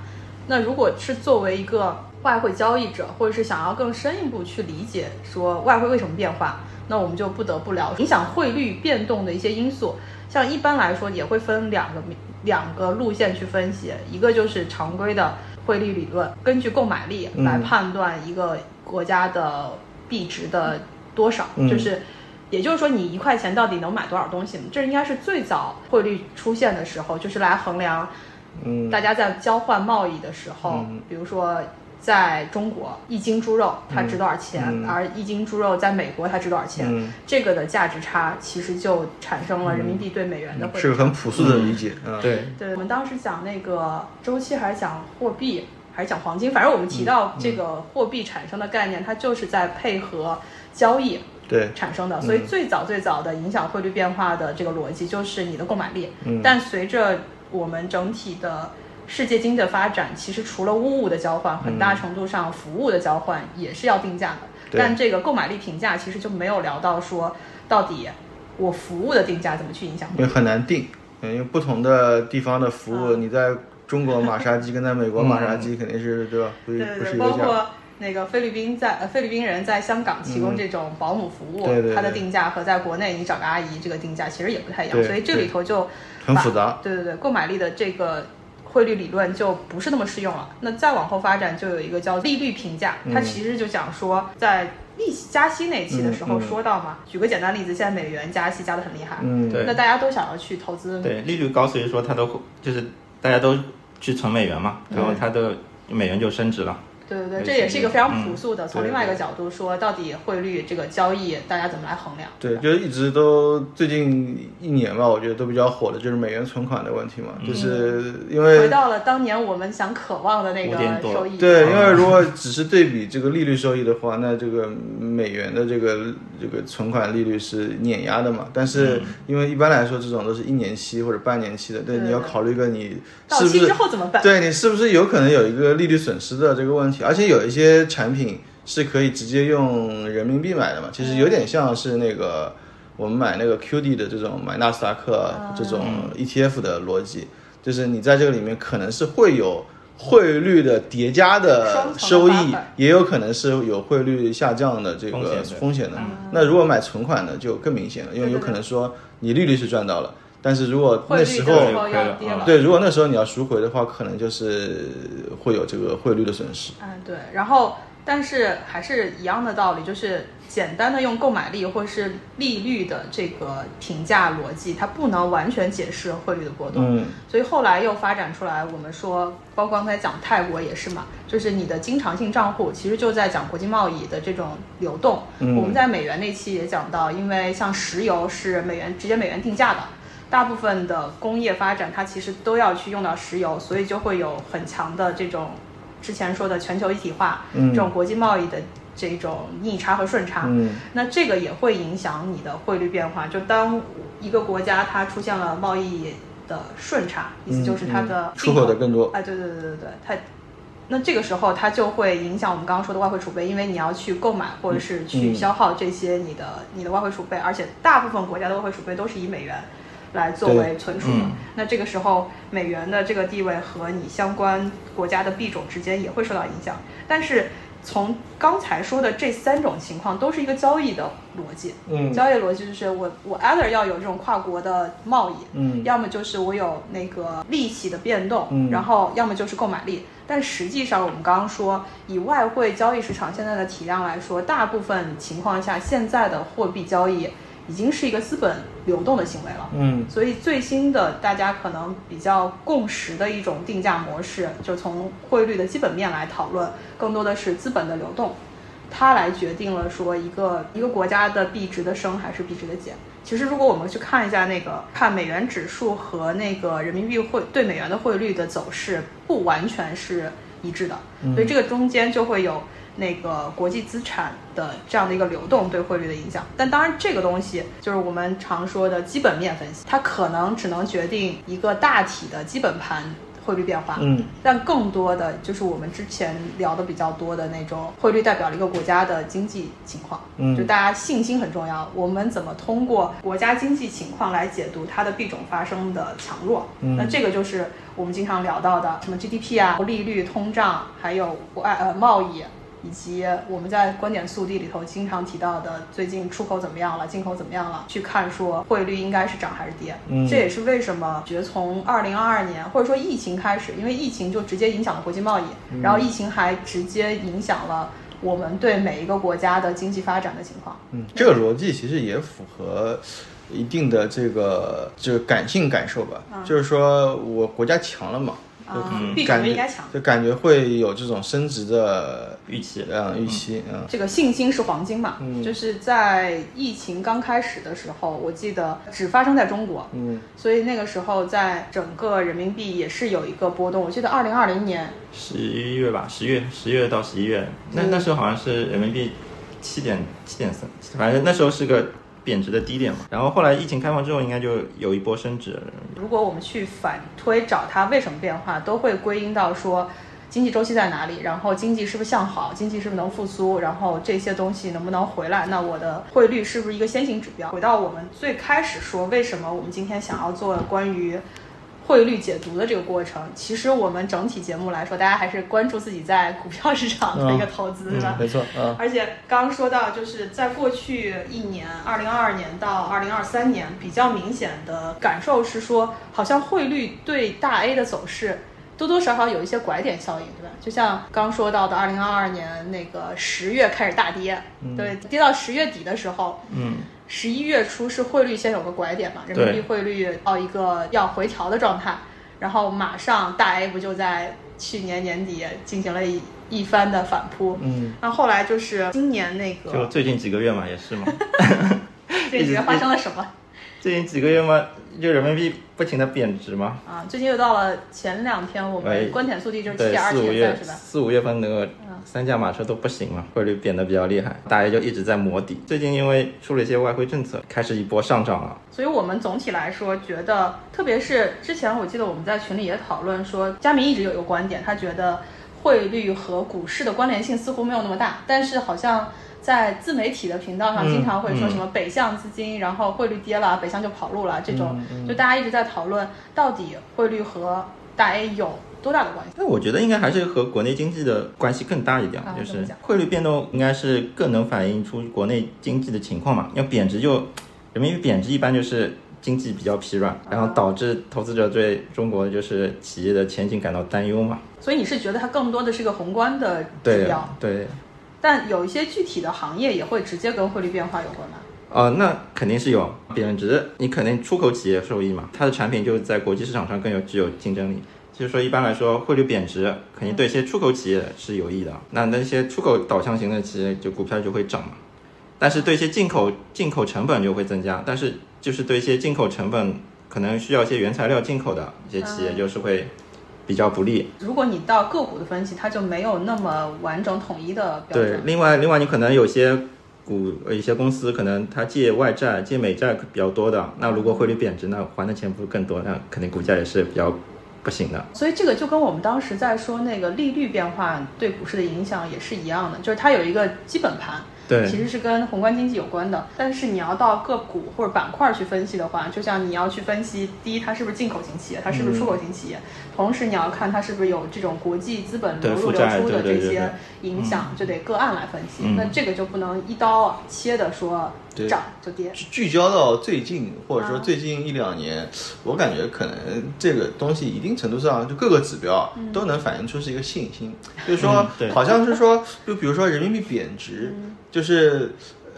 B: 那如果是作为一个外汇交易者，或者是想要更深一步去理解说外汇为什么变化，那我们就不得不聊影响汇率变动的一些因素。像一般来说也会分两个两个路线去分析，一个就是常规的汇率理论，根据购买力来
A: 嗯
B: 判断一个国家的币值的多少，
A: 嗯
B: 就是。也就是说，你一块钱到底能买多少东西？这应该是最早汇率出现的时候，就是来衡量
A: 嗯。
B: 大家在交换贸易的时候，
A: 嗯。
B: 比如说在中国一斤猪肉它值多少钱，
A: 嗯。
B: 而一斤猪肉在美国它值多少钱，
A: 嗯，
B: 这个的价值差其实就产生了人民币对美元的汇率。
A: 是个很朴素的理解，嗯，
C: 对，
B: 对，我们当时讲那个周期还是讲货币，还是讲黄金，反正我们提到这个货币产生的概念，它就是在配合交易
A: 对，
B: 产生的。所以最早最早的影响汇率变化的这个逻辑就是你的购买力。
A: 嗯
B: 但随着我们整体的世界经济的发展，其实除了物物的交换，很大程度上服务的交换也是要定价的。
A: 对
B: 但这个购买力评价其实就没有聊到说到底我服务的定价怎么去影响。
A: 因为很难定，嗯，因为不同的地方的服务，
B: 嗯
A: 你在中国马杀鸡跟在美国马杀鸡肯定是对吧？不是
B: 对对对，
A: 不是一个价。
B: 包括那个菲律宾在呃菲律宾人在香港提供这种保姆服务，
A: 嗯对对对
B: 它的定价和在国内你找个阿姨这个定价其实也不太一样，所以这里头就
A: 很复杂。
B: 对对对，购买力的这个汇率理论就不是那么适用了。那再往后发展，就有一个叫利率评价，它
A: 嗯
B: 其实就讲说，在利息加息那期的时候说到嘛，举个简单例子，现在美元加息加的很厉害，
A: 嗯，
C: 对
B: 那大家都想要去投资，
C: 对，利率高，所以说它都就是大家都去存美元嘛，然后它的美元就升值了。
B: 对对对，这也是一个非常朴素的，从另外一个角度说，到底汇率这个交易大家怎么来衡量？
A: 对，就是一直都最近一年吧，我觉得都比较火的就是美元存款的问题嘛，就是因为
B: 回到了当年我们想渴望的那个收益。
A: 对，
C: 嗯
A: 因为如果只是对比这个利率收益的话，那这个美元的这个这个存款利率是碾压的嘛。但是因为一般来说这种都是一年期或者半年期的，对，
B: 对
A: 你要考虑一个你
B: 到期之后怎么办？
A: 对你是不是有可能有一个利率损失的这个问题，而且有一些产品是可以直接用人民币买的嘛，其实有点像是那个我们买那个 QD 的这种买纳斯达克这种 ETF 的逻辑，就是你在这个里面可能是会有汇率的叠加的收益，也有可能是有汇率下降的这个
C: 风险的
A: 风险的。那如果买存款的就更明显了，因为有可能说你利率是赚到了，但是如果
B: 汇率
A: 那时候。对，如果那时候你要赎回的话，可能就是会有这个汇率的损失。
B: 嗯，对。然后，但是还是一样的道理，就是简单的用购买力或是利率的这个评价逻辑，它不能完全解释汇率的波动。
A: 嗯，
B: 所以后来又发展出来，我们说，包括刚才讲泰国也是嘛，就是你的经常性账户其实就在讲国际贸易的这种流动。
A: 嗯
B: 我们在美元那期也讲到，因为像石油是美元直接美元定价的，大部分的工业发展它其实都要去用到石油，所以就会有很强的这种之前说的全球一体化，
A: 嗯。
B: 这种国际贸易的这种逆差和顺差。
A: 嗯。
B: 那这个也会影响你的汇率变化。就当一个国家它出现了贸易的顺差，意思就是它的
A: 嗯出口的更多，
B: 哎，对对对对对，它，那这个时候它就会影响我们刚刚说的外汇储备，因为你要去购买或者是去
A: 嗯。
B: 消耗这些你的、你的外汇储备，而且大部分国家的外汇储备都是以美元来作为存储的
C: 嗯。
B: 那这个时候美元的这个地位和你相关国家的币种之间也会受到影响。但是从刚才说的这三种情况都是一个交易的逻辑，
A: 嗯
B: 交易逻辑就是我我 either 要有这种跨国的贸易，
A: 嗯
B: 要么就是我有那个利息的变动，
A: 嗯
B: 然后要么就是购买力。但实际上，我们刚刚说，以外汇交易市场现在的体量来说，大部分情况下，现在的货币交易已经是一个资本流动的行为了。
A: 嗯
B: 所以最新的大家可能比较共识的一种定价模式，就从汇率的基本面来讨论，更多的是资本的流动，它来决定了说一个一个国家的币值的升还是币值的减。其实如果我们去看一下那个看美元指数和那个人民币汇对美元的汇率的走势，不完全是一致的，所以这个中间就会有那个国际资产的这样的一个流动对汇率的影响。但当然，这个东西就是我们常说的基本面分析，它可能只能决定一个大体的基本盘汇率变化。
A: 嗯
B: 但更多的就是我们之前聊的比较多的那种汇率代表了一个国家的经济情况，
A: 嗯
B: 就大家信心很重要。我们怎么通过国家经济情况来解读它的币种发生的强弱？
A: 嗯
B: 那这个就是我们经常聊到的什么 GDP 啊、利率、通胀，还有外呃贸易。以及我们在观点速递里头经常提到的，最近出口怎么样了，进口怎么样了，去看说汇率应该是涨还是跌。
A: 嗯
B: 这也是为什么觉得从二零二二年或者说疫情开始，因为疫情就直接影响了国际贸易，
A: 嗯
B: 然后疫情还直接影响了我们对每一个国家的经济发展的情况。
A: 嗯，这个逻辑其实也符合一定的这个就是感性感受吧，就是说我国家强了嘛，就
B: 啊，币种
A: 感觉
B: 就应该强。
A: 就感觉会有这种升值的
C: 预期。
A: 嗯预期，嗯
B: 这个信心是黄金嘛，
A: 嗯
B: 就是在疫情刚开始的时候，我记得只发生在中国，
A: 嗯
B: 所以那个时候在整个人民币也是有一个波动。我记得二零二零年
C: 十一月吧，十月十月到十一月，那那时候好像是人民币七点七点三，反正那时候是个贬值的低点嘛。然后后来疫情开放之后，应该就有一波升值。
B: 如果我们去反推找它为什么变化，都会归因到说经济周期在哪里，然后经济是不是向好，经济是不是能复苏，然后这些东西能不能回来，那我的汇率是不是一个先行指标？回到我们最开始说，为什么我们今天想要做关于汇率解读的这个过程，其实我们整体节目来说，大家还是关注自己在股票市场的一个投资，对吧？
A: 嗯，没错，嗯
B: 而且刚刚说到，就是在过去一年，二零二二年到二零二三年，比较明显的感受是说，好像汇率对大 A 的走势多多少少有一些拐点效应，对吧？就像刚说到的，二零二二年那个十月开始大跌，对，跌到十月底的时候，
C: 嗯，
B: 十一月初是汇率先有个拐点嘛，人民币汇率到一个要回调的状态，然后马上大 A 不就在去年年底进行了一一番的反扑，
A: 嗯。
B: 那后来就是今年那个就
C: 最近几个月嘛，也是嘛。
B: 这几个发生了什么
C: 最近几个月嘛，就人民币不停的贬值嘛。
B: 啊？最近又到了前两天，我
C: 哎
B: 们观点速递就是七，点二、
C: 五月
B: 点三是吧？
C: 四五月份那个三驾马车都不行了，汇率贬得比较厉害，大家就一直在磨底。最近因为出了一些外汇政策，开始一波上涨了。
B: 所以我们总体来说觉得，特别是之前我记得我们在群里也讨论说，佳明一直有一个观点，他觉得汇率和股市的关联性似乎没有那么大，但是好像在自媒体的频道上
A: 嗯
B: 经常会说
C: 嗯
B: 什么北向资金，然后汇率跌了，北向就跑路了，这种
A: 嗯
B: 就大家一直在讨论到底汇率和大 A 有多大的关系。
C: 那我觉得应该还是和国内经济的关系更大一点，就是汇率变动应该是更能反映出国内经济的情况嘛。要贬值就人民币贬值，一般就是经济比较疲软，然后导致投资者对中国就是企业的前景感到担忧嘛。
B: 所以你是觉得它更多的是一个宏观的指
C: 对
B: 标，
C: 对，
B: 但有一些具体的行业也会直接跟汇率变化有关吗？
C: 呃，那肯定是有贬值，你肯定出口企业受益嘛，它的产品就在国际市场上更有具有竞争力。就是说，一般来说，汇率贬值肯定对一些出口企业是有益的。那那些出口导向型的企业，就股票就会涨嘛。但是对一些进口进口成本就会增加，但是就是对一些进口成本可能需要一些原材料进口的一些企业，就是会比较不利。
B: 如果你到个股的分析，它就没有那么完整统一的标
C: 对
B: 准，。
C: 另外另外你可能有些股呃一些公司可能它借外债、借美债比较多的，那如果汇率贬值，那还的钱不是更多，那肯定股价也是比较不行的。
B: 所以这个就跟我们当时在说那个利率变化对股市的影响也是一样的，就是它有一个基本盘，
C: 对
B: 其实是跟宏观经济有关的。但是你要到个股或者板块去分析的话，就像你要去分析，第一它是不是进口型企业，它是不是出口型企业，同时你要看它是不是有这种国际资本流入流出的这些影响，就得个案来分析。
C: 嗯
B: 那这个就不能一刀切的说涨就跌。
A: 聚聚焦到最近，或者说
B: 啊
A: 最近一两年，我感觉可能这个东西一定程度上就各个指标
B: 嗯
A: 都能反映出是一个信心，就是说
C: 嗯
A: 好像是说，就比如说人民币贬值，就是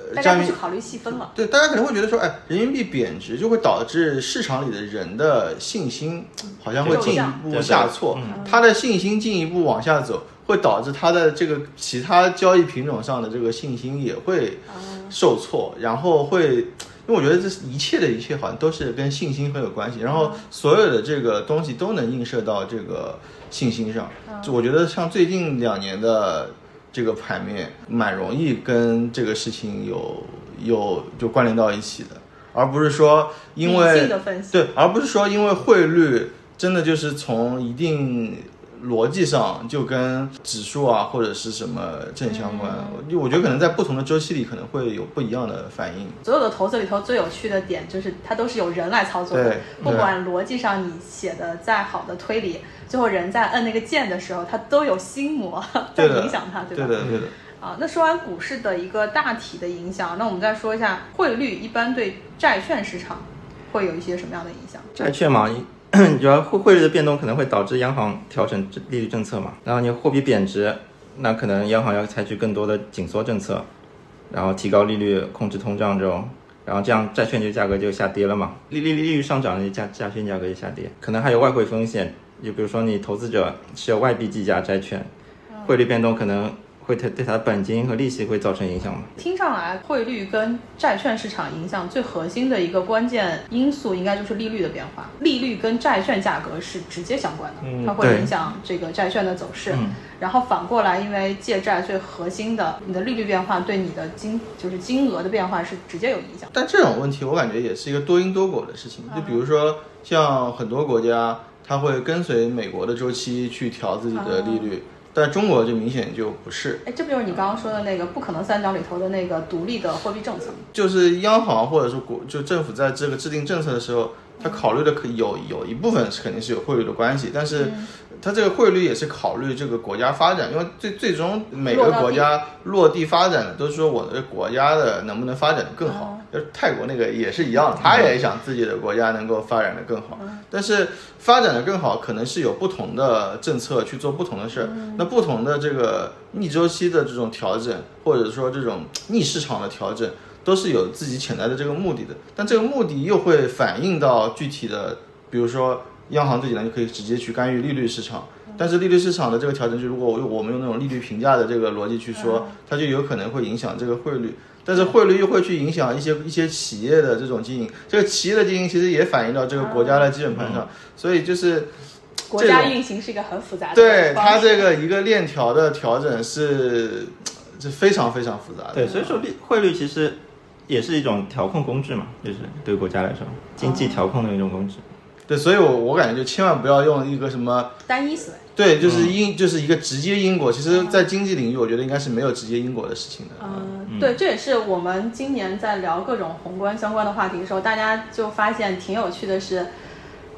A: 呃，
B: 大家不去考虑细分了。
A: 对，大家可能会觉得说，哎，人民币贬值就会导致市场里的人的信心好像会进一步下挫
C: 嗯，
A: 他的信心进一步往下走，会导致他的这个其他交易品种上的这个信心也会受挫，然后会。因为我觉得这一切的一切，好像都是跟信心很有关系，然后所有的这个东西都能映射到这个信心上。就我觉得像最近两年的这个盘面，蛮容易跟这个事情有有就关联到一起的，而不是说因为对，而不是说因为汇率真的就是从一定逻辑上就跟指数啊或者是什么正相关。我我觉得可能在不同的周期里可能会有不一样的反应。
B: 所有的投资里头最有趣的点就是它都是有人来操作的，不管逻辑上你写的再好的推理，最后人在摁那个键的时候，它都有心魔 在影响它，对吧？
A: 对的，对的。
B: 啊，那说完股市的一个大体的影响，那我们再说一下汇率一般对债券市场会有一些什么样的影响？
C: 债券嘛，一 主要汇汇率的变动可能会导致央行调整利率政策嘛，然后你货币贬值，那可能央行要采取更多的紧缩政策，然后提高利率控制通胀这种，然后这样债券就价格就下跌了嘛，利利利率上涨，价债券价格就下跌，可能还有外汇风险，就比如说你投资者持有外币计价债券，汇率变动可能会对对它的本金和利息会造成影响吗。
B: 听上来，汇率跟债券市场影响最核心的一个关键因素，应该就是利率的变化。利率跟债券价格是直接相关的，
A: 嗯
B: 它会影响这个债券的走势。
C: 嗯
B: 然后反过来，因为借债最核心的，你的利率变化对你的金就是金额的变化是直接有影响。
A: 但这种问题，我感觉也是一个多因多果的事情。就比如说，像很多国家，它会跟随美国的周期去调自己的利率，但中国就明显就不是。
B: 哎，这不就是你刚刚说的那个不可能三角里头的那个独立的货币政策吗？
A: 就是央行或者是国就政府在这个制定政策的时候，他考虑的可有有一部分是肯定是有汇率的关系，但是它这个汇率也是考虑这个国家发展，因为最最终每个国家落地发展的都是说我的国家的能不能发展的更好。就是泰国那个也是一样的，他也想自己的国家能够发展的更好，但是发展的更好可能是有不同的政策去做不同的事儿。那不同的这个逆周期的这种调整，或者说这种逆市场的调整。都是有自己潜在的这个目的的，但这个目的又会反映到具体的，比如说央行最简单就可以直接去干预利率市场，但是利率市场的这个调整，就如果我我们用那种利率评价的这个逻辑去说，它就有可能会影响这个汇率，但是汇率又会去影响一些一些企业的这种经营，这个企业的经营其实也反映到这个国家的基本盘上，所以就是
B: 国家运行是一个很复杂的
A: 对它这个一个链条的调整是是非常非常复杂的。
C: 对，所以说利汇率其实也是一种调控工具嘛，就是对国家来说，经济调控的一种工具。
A: 对，所以我我感觉就千万不要用一个什么。
B: 单一思维。
A: 对，就是因、就是一个直接因果。其实，在经济领域，我觉得应该是没有直接因果的事情的。
B: 嗯，对，这也是我们今年在聊各种宏观相关的话题的时候，大家就发现挺有趣的是，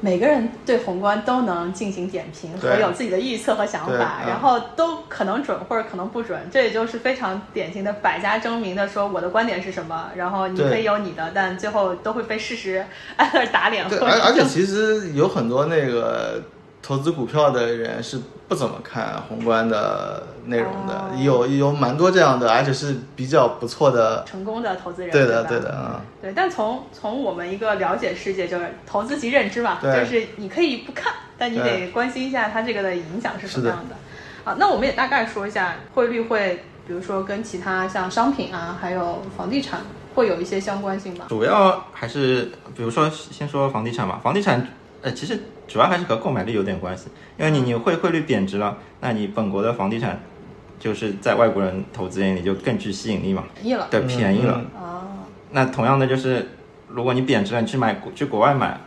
B: 每个人对宏观都能进行点评和有自己的预测和想法，
A: 嗯
B: 然后都可能准或者可能不准，这也就是非常典型的百家争鸣的说我的观点是什么，然后你可以有你的，但最后都会被事实 挨个打脸。
A: 对，而而且其实有很多那个投资股票的人是不怎么看宏观的内容的，
B: 哦
A: 有有蛮多这样的，而且是比较不错的。
B: 成功的投资人，
A: 对的，
B: 吧
A: 对的啊。
B: 对，但从从我们一个了解世界，就是投资及认知嘛，就是你可以不看，但你得关心一下它这个的影响是什么样的。啊，那我们也大概说一下汇率会，比如说跟其他像商品啊，还有房地产会有一些相关性吧？
C: 主要还是比如说先说房地产吧，房地产呃其实主要还是和购买力有点关系，因为你你汇汇率贬值了，那你本国的房地产就是在外国人投资眼里就更具吸引力嘛，
B: 便宜了
C: 对，便宜了。
B: 啊，
C: 那同样的就是，如果你贬值了，你去买去国外买，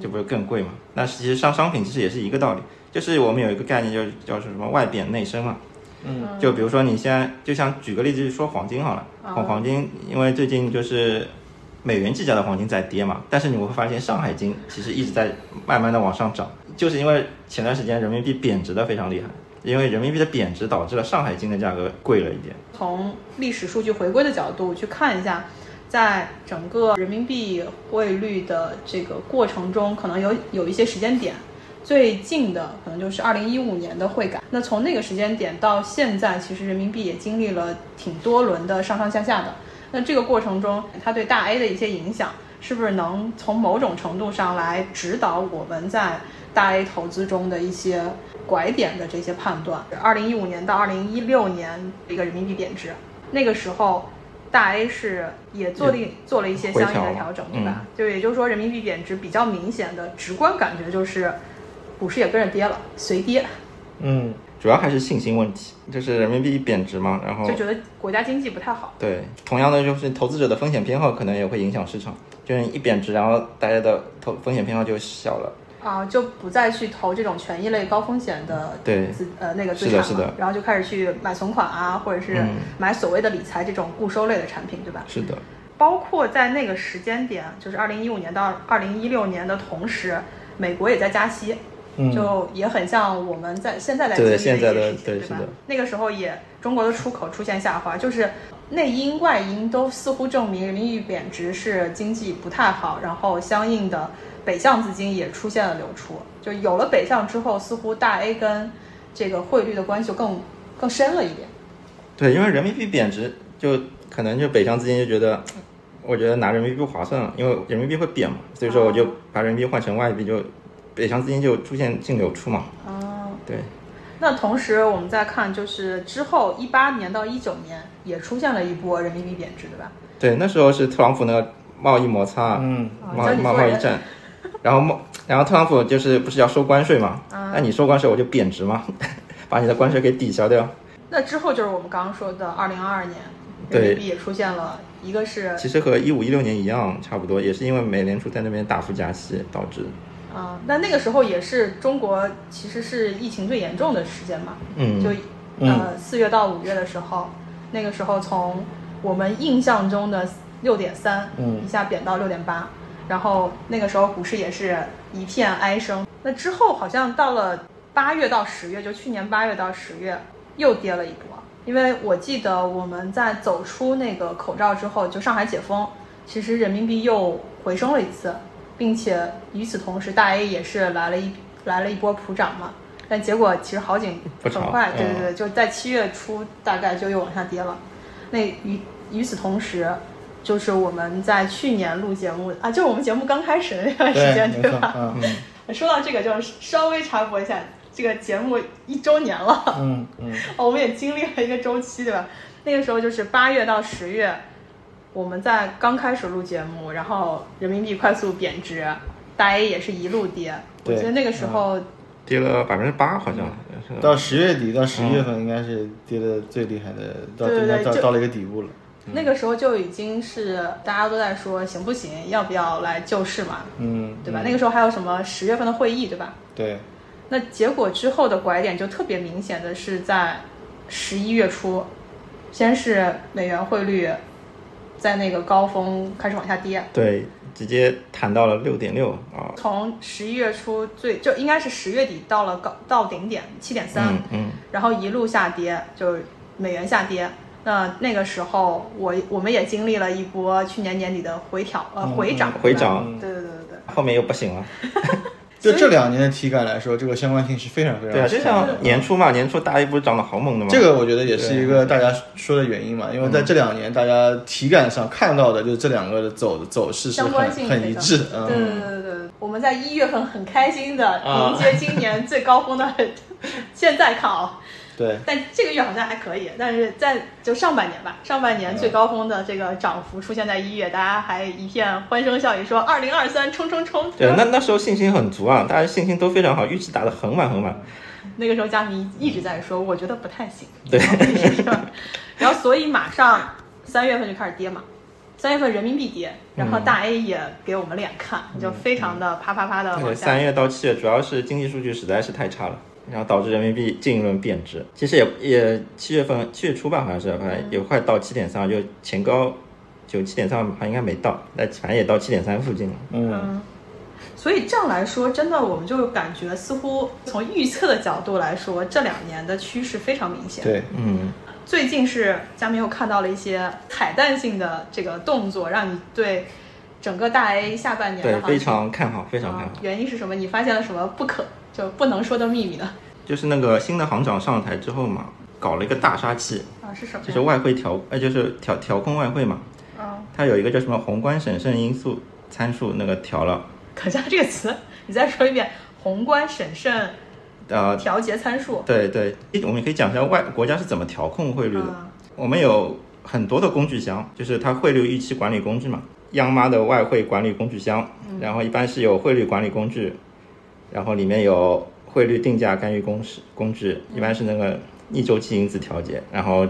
C: 就不是更贵嘛？那其实上商品其实也是一个道理，就是我们有一个概念就叫什么外贬内升嘛。
A: 嗯，
C: 就比如说你现在就像举个例子说黄金好了，黄黄金因为最近就是美元计价的黄金在跌嘛，但是你会发现上海金其实一直在慢慢的往上涨，就是因为前段时间人民币贬值的非常厉害，因为人民币的贬值导致了上海金的价格贵了一点。
B: 从历史数据回归的角度去看一下，在整个人民币汇率的这个过程中，可能有有一些时间点。最近的可能就是二零一五年的汇改，那从那个时间点到现在，其实人民币也经历了挺多轮的上上下下的。那这个过程中，它对大 A 的一些影响，是不是能从某种程度上来指导我们在大 A 投资中的一些拐点的这些判断？二零一五年到二零一六年一个人民币贬值，那个时候大 A 是也做了做了一些相应的调整，对吧？就也就是说，人民币贬值比较明显的直观感觉就是。股市也跟着跌了，随跌。
A: 嗯，
C: 主要还是信心问题，就是人民币贬值嘛，然后
B: 就觉得国家经济不太好。
C: 对，同样的就是投资者的风险偏好可能也会影响市场，就是一贬值，然后大家的投风险偏好就小了。
B: 啊，就不再去投这种权益类高风险的
C: 对
B: 资呃那个资产
C: 了，是的，是的。
B: 然后就开始去买存款啊，或者是买所谓的理财这种固收类的产品，对吧？
C: 是的。
B: 包括在那个时间点，就是二零一五年到二零一六年的同时，美国也在加息。就也很像我们在现在在经历的一
C: 些
B: 事情，对吧？那个时候也中国的出口出现下滑，就是内因外因都似乎证明人民币贬值是经济不太好，然后相应的北向资金也出现了流出。就有了北向之后，似乎大 A 跟这个汇率的关系就更更深了一点。
C: 对，因为人民币贬值，就可能就北向资金就觉得，我觉得拿人民币不划算了，因为人民币会贬嘛，所以说我就把人民币换成外币就。北向资金就出现净流出嘛？
B: 哦，
C: 对。
B: 那同时我们再看，就是之后一八年到一九年也出现了一波人民币贬值，对吧？
C: 对，那时候是特朗普那个贸易摩擦，
A: 嗯，
C: 贸贸贸易战，然后贸，然后特朗普就是不是要收关税嘛？那你收关税我就贬值嘛，把你的关税给抵消掉。
B: 那之后就是我们刚刚说的二零二二年，人民币也出现了一个是，
C: 其实和一五一六年一样，差不多，也是因为美联储在那边大幅加息导致。
B: 啊，那那个时候也是中国其实是疫情最严重的时间嘛，
C: 嗯，
B: 就呃四月到五月的时候，那个时候从我们印象中的六点三，
A: 嗯，
B: 一下贬到六点八，然后那个时候股市也是一片哀声。那之后好像到了八月到十月，就去年八月到十月又跌了一波，因为我记得我们在走出那个口罩之后，就上海解封，其实人民币又回升了一次。并且与此同时，大 A 也是来了一来了一波普涨嘛，但结果其实好景很快，对对对，就在七月初大概就又往下跌了。那与与此同时，就是我们在去年录节目啊，就是我们节目刚开始的那段时间，对吧？
A: 嗯。
B: 说到这个，就稍微插播一下，这个节目一周年了。
A: 嗯嗯。
B: 我们也经历了一个周期，对吧？那个时候就是八月到十月。我们在刚开始录节目，然后人民币快速贬值，大 A 也是一路跌。我记得那个时候
C: 跌了百分之八，好像
A: 到十月底到十一月份应该是跌的最厉害的，到
B: 对对
A: 到到了一个底部了。
B: 那个时候就已经是大家都在说行不行，要不要来救市嘛？
A: 嗯，
B: 对吧？那个时候还有什么十月份的会议，对吧？
A: 对。
B: 那结果之后的拐点就特别明显的是在十一月初，先是美元汇率。在那个高峰开始往下跌，
C: 对，直接弹到了六点六啊。
B: 从十一月初最就应该是十月底到了高到顶点七点三，
C: 嗯，
B: 然后一路下跌，就是美元下跌。那那个时候我我们也经历了一波去年年底的回调呃回涨
C: 回涨，
B: 对对对对对，
C: 后面又不行了。
A: 就这两年的体感来说，这个相关性是非常非常
C: 对啊，就像年初嘛，年初大一不是涨得好猛的嘛？
A: 这个我觉得也是一个大家说的原因嘛，因为在这两年大家体感上看到的就是这两个的走走势是很很一致。
B: 嗯。对对对对，我们在一月份很开心的迎接今年最高峰的，现在看啊，
A: 对，
B: 但这个月好像还可以，但是在就上半年吧，上半年最高峰的这个涨幅出现在一月，大家还一片欢声笑语，说二零二三冲冲冲。
C: 对，那那时候信心很足啊，大家信心都非常好，预期打得很满很满。
B: 那个时候佳明一直在说，我觉得不太行。
C: 对，
B: 然后所以马上三月份就开始跌嘛，三月份人民币跌，然后大 A 也给我们脸看，就非常的啪啪啪的往
C: 对，
B: 下。
C: 三月到七月主要是经济数据实在是太差了，然后导致人民币进一轮贬值。其实也也七月份七月初吧，好像是，反正也快到七点三，就前高就七点三，好像应该没到，但反正也到七点三附近了。
A: 嗯，
B: 嗯，所以这样来说，真的我们就感觉似乎从预测的角度来说，这两年的趋势非常明显。
A: 对，
C: 嗯，
B: 最近是佳明又看到了一些彩蛋性的这个动作，让你对整个大 A 下半年的
C: 对，非常看好，非常看
B: 啊
C: 好。
B: 原因是什么？你发现了什么不可就不能说的秘密呢？
C: 就是那个新的行长上台之后嘛，搞了一个大杀器，
B: 啊，是什么？
C: 就是外汇调，呃，就是调调控外汇嘛。
B: 啊，
C: 它有一个叫什么宏观审慎因素参数，那个调了，
B: 可加这个词，你再说一遍，宏观审慎
C: 呃，
B: 调节参数。
C: 对对，我们可以讲一下外国家是怎么调控汇率的。
B: 啊
C: 我们有很多的工具箱，就是它汇率预期管理工具嘛，央妈的外汇管理工具箱，然后一般是有汇率管理工具，然后里面有汇率定价干预公式工具，一般是那个逆周期因子调节，然后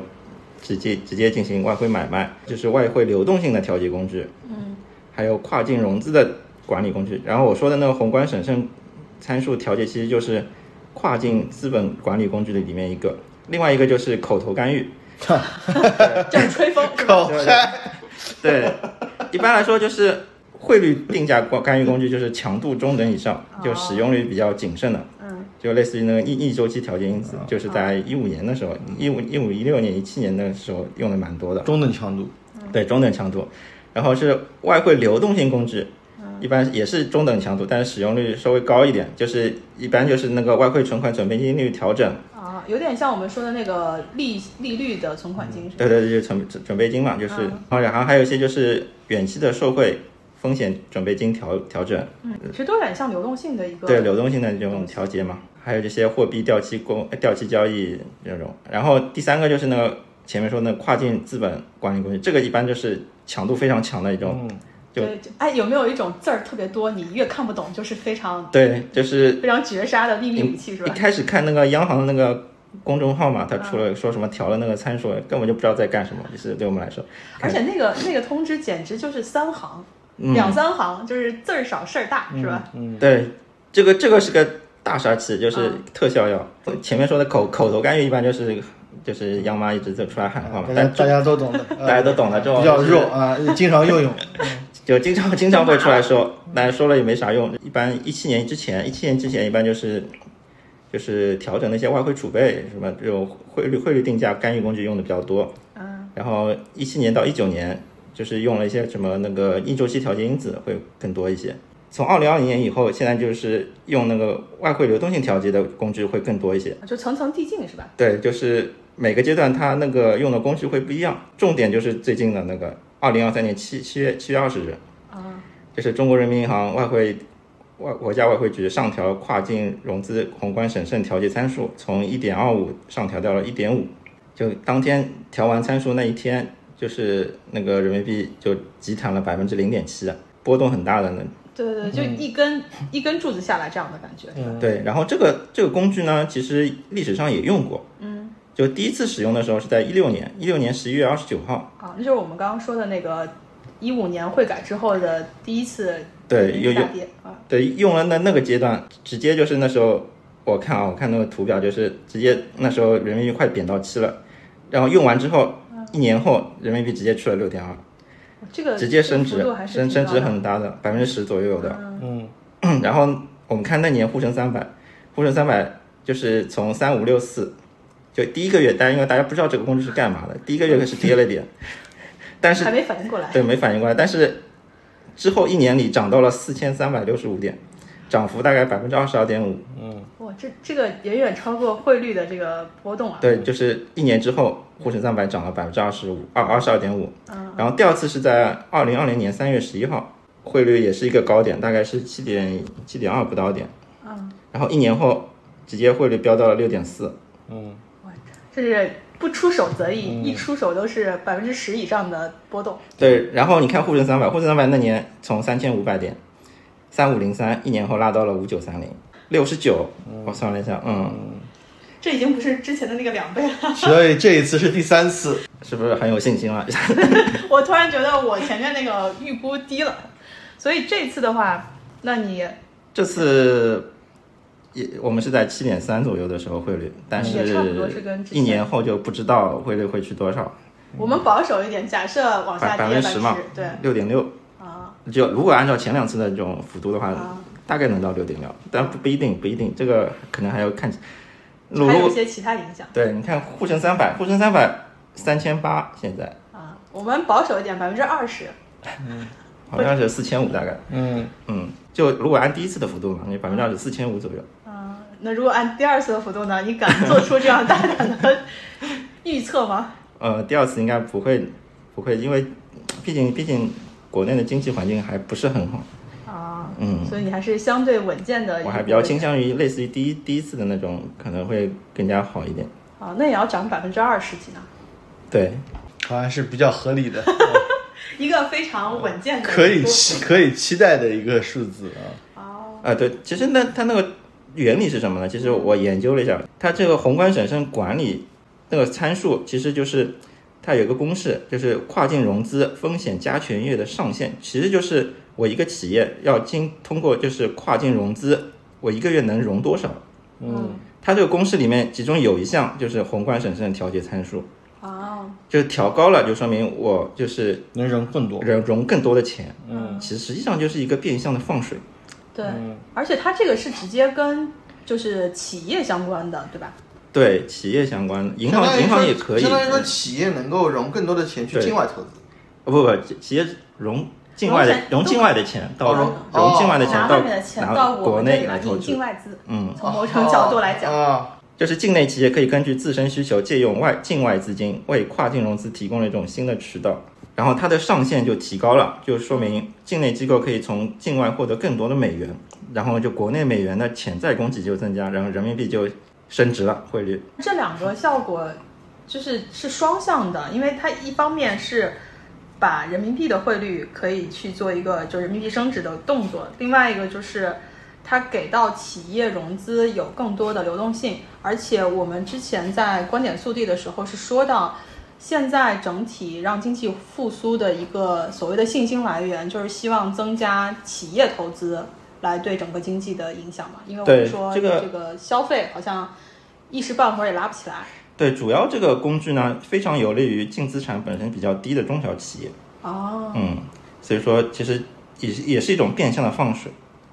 C: 直接直接进行外汇买卖，就是外汇流动性的调节工具，
B: 嗯，
C: 还有跨境融资的管理工具。然后我说的那个宏观审慎参数调节，其实就是跨境资本管理工具的里面一个，另外一个就是口头干预。
B: 这是吹风？
A: 口嗨，
C: 对，一般来说就是汇率定价干干预工具，就是强度中等以上，就使用率比较谨慎的，
B: 嗯，
C: 就类似于那个逆逆周期调节因子，就是在一五年的时候，一五一五一六年一七年的时候用的蛮多的，
A: 中等强度，
C: 对中等强度，然后是外汇流动性工具。一般也是中等强度，但是使用率稍微高一点，就是一般就是那个外汇存款准备金率调整，
B: 啊，有点像我们说的那个利利率的存款金是吧？
C: 对对对，就是准准备金嘛，就是，然后还有一些就是远期的受惠风险准备金调调整，
B: 嗯，其实都有点像流动性的一个
C: 对流动性的这种调节嘛，还有这些货币掉期公掉期交易这种。然后第三个就是那个前面说那个跨境资本管理工具，这个一般就是强度非常强的一种，嗯
B: 对，就哎，有没有一种字儿特别多，你越看不懂，就是非常
C: 对，就是
B: 非常绝杀的秘密武器是吧？
C: 一开始看那个央行的那个公众号嘛，他除了说什么调了那个参数，根本就不知道在干什么，就是对我们来说，
B: 而且那个那个通知简直就是三行，
C: 嗯
B: 两三行，就是字儿少事儿大是吧？
C: 嗯对，这个这个是个大杀器，就是
B: 嗯
C: 特效药。前面说的口口头干预一般就是就是央妈一直在出来喊话嘛，但
A: 大家大家都懂的，呃
C: 大家都懂的，这种
A: 比较
C: 就是
A: 肉啊，经常用用。
C: 就经常经常会出来说，但说了也没啥用。一般一七年之前，一七年之前一般就是就是调整那些外汇储备，什么这种汇率汇率定价干预工具用的比较多。
B: 嗯，
C: 然后一七年到一九年，就是用了一些什么那个逆周期调节因子会更多一些。从二零二零年以后，现在就是用那个外汇流动性调节的工具会更多一些。
B: 就层层递进是吧？
C: 对，就是每个阶段它那个用的工具会不一样。重点就是最近的那个二零二三年七七月七月二十日，
B: 啊，
C: 就是中国人民银行外汇外国家外汇局上调跨境融资宏观审慎调节参数，从一点二五上调到了一点五。就当天调完参数那一天，就是那个人民币就急弹了百分之零点七，波动很大的那
B: 对对对，就一根、一根柱子下来这样的感觉。
A: 嗯，
C: 对，然后这个这个工具呢，其实历史上也用过，嗯，就第一次使用的时候是在一六年，一六年十一月二十九号，
B: 啊，那就是我们刚刚说的那个一五年汇改之后的第一次
C: 对，有有
B: 啊，
C: 对，用了那那个阶段，直接就是那时候我看啊，我看那个图表，就是直接那时候人民币快贬到七了，然后用完之后，一年后人民币直接去了六点二，
B: 这个
C: 直接升值升升值很大的，百分之十左右有的。
A: 嗯，
C: 然后我们看那年沪深三百，沪深三百就是从三五六四，就第一个月，大家因为大家不知道这个工具是干嘛的，第一个月是跌了点，但是
B: 还没反应过来。
C: 对没反应过来，但是之后一年里涨到了四千三百六十五点，涨幅大概百分之二十二点五。
B: 嗯哇，这这个远远超过汇率的这个波动啊。
C: 对，就是一年之后，沪深三百涨了百分之二十五，二二十二点五。然后第二次是在二零二零年三月十一号，汇率也是一个高点，大概是七点七点二不到点。
B: 嗯，
C: 然后一年后，直接汇率飙到了六点四。
B: 嗯，哇，这是不出手则已，
A: 嗯
B: 一出手都是百分之十以上的波动。
C: 对，然后你看沪深三百，沪深三百那年从三千五百点，三五零三，一年后拉到了五九三零，六十九，我算了一下，嗯，
B: 这已经不是之前的那个两倍了。
A: 所以这一次是第三次。
C: 是不是很有信心了？
B: 我突然觉得我前面那个预估低了，所以这次的话，那你
C: 这次也我们是在七点三左右的时候汇率，但是
B: 也差不多是跟之前
C: 一年后就不知道汇率会去多少，
B: 我们保守一点，假设往下
C: 百
B: 跌
C: 百分之十嘛，
B: 对
C: 六点六，
B: 啊
C: 就如果按照前两次的这种幅度的话，
B: 啊，
C: 大概能到六点六，但不不一定，不一定，这个可能还要看。
B: 还有一些其他影响
C: 对，你看沪深三百，沪深三百三千八，现在
B: 啊。我们保守一点，百分之二十。
C: 好像是四千五大概，
A: 嗯，
C: 嗯，就如果按第一次的幅度嘛，你百分之二十四千五左右。
B: 啊，那如果按第二次的幅度呢？你敢做出这样大胆的预测吗？
C: 呃，第二次应该不会，不会，因为毕竟毕竟国内的经济环境还不是很好，
B: 啊，
C: 嗯
B: 所以你还是相对稳健的。
C: 我还比较倾。向于类似于第一第一次的那种，可能会更加好一点。
B: 啊，那也要涨百分之二十几呢，
C: 对，
A: 好像是比较合理的，
B: 一个非常稳健的。
A: 可以期可以期待的一个数字啊。
B: 哦，
C: 啊，对，其实那它那个原理是什么呢？其实我研究了一下，它这个宏观审慎管理那个参数，其实就是它有一个公式，就是跨境融资风险加权月的上限，其实就是我一个企业要经通过就是跨境融资，我一个月能融多少？
B: 嗯，
C: 它这个公式里面，其中有一项就是宏观审慎调节参数，
B: 哦，
C: 就是调高了，就说明我就是
A: 能融更多。
C: 融融更多的钱。
B: 嗯，
C: 其实实际上就是一个变相的放水。
B: 对，
A: 嗯
B: 而且它这个是直接跟就是企业相关的，对吧？
C: 对企业相关，银行银行也可以。
A: 相当于说企业能够融更多的钱去境外投资。
C: 哦不不，企业融境外的
B: 融
C: 境外的钱到
A: 哦融
C: 融境外的钱到国内来投资。嗯，
B: 从某种角度来讲，
A: 啊，
C: 就是境内企业可以根据自身需求借用外境外资金，为跨境融资提供了一种新的渠道。然后它的上限就提高了，就说明境内机构可以从境外获得更多的美元，然后就国内美元的潜在供给就增加，然后人民币就升值了，汇率。
B: 这两个效果就是是双向的，因为它一方面是把人民币的汇率可以去做一个就人民币升值的动作，另外一个就是它给到企业融资有更多的流动性，而且我们之前在观点速递的时候是说到。现在整体让经济复苏的一个所谓的信心来源，就是希望增加企业投资来对整个经济的影响嘛。因为我们说
C: 这个
B: 这个消费好像一时半会儿也拉不起来。
C: 对，主要这个工具呢，非常有利于净资产本身比较低的中小企业。
B: 哦，
C: 嗯，所以说其实也是也是一种变相的放水。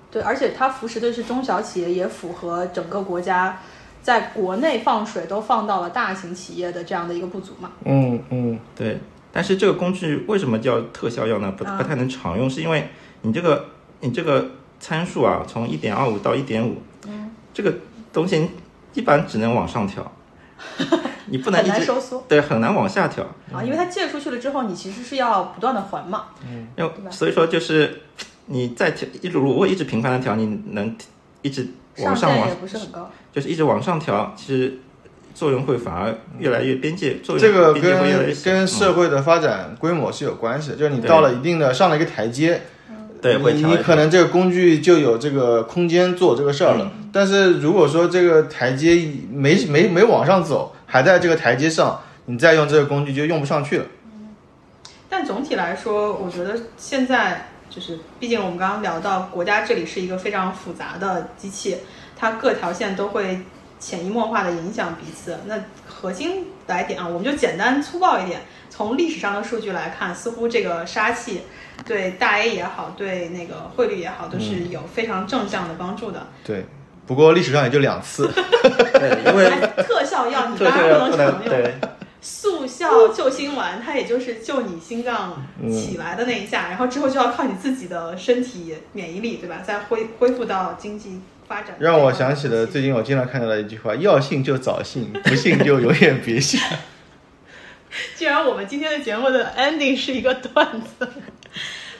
B: 对，而且它扶持的是中小企业，也符合整个国家在国内放水都放到了大型企业的这样的一个不足嘛。
A: 嗯嗯，
C: 对，但是这个工具为什么叫特效药呢？不
B: 啊
C: 不太能常用，是因为你这个你这个参数啊，从一点二五到一点五，
B: 嗯，
C: 这个东西一般只能往上调，你不能
B: 很
C: 一直
B: 难收缩
C: 对很难往下调，
B: 啊，因为它借出去了之后，你其实是要不断的还嘛。嗯，要
C: 所以说就是你再调一直如果一直频繁的调，你能一直往上往
B: 也不是很高。
C: 就是一直往上调，其实作用会反而越来越边界作用
A: 这个跟跟社
C: 嗯
A: 会的发展规模是有关系的，就是你到了一定的上了一个台阶，
C: 对会
A: 你你可能这个工具就有这个空间做这个事儿了。
C: 嗯
A: 但是如果说这个台阶没没没往上走，还在这个台阶上，你再用这个工具就用不上去了。
B: 但总体来说，我觉得现在就是，毕竟我们刚刚聊到国家这里是一个非常复杂的机器，它各条线都会潜移默化的影响彼此。那核心来点啊，我们就简单粗暴一点，从历史上的数据来看，似乎这个杀气对大 A 也好，对那个汇率也好，都是有非常正向的帮助的。
A: 对，不过历史上也就两次。
C: 对，因为
B: 哎特效药你当然不能常用。速效救心丸，它也就是救你心脏起来的那一下，然后之后就要靠你自己的身体免疫力，对吧？再恢恢复到经济发展。
A: 让我想起了最近我经常看到的一句话：要信就早信，不信就永远别信。
B: 既然我们今天的节目的 ending 是一个段子，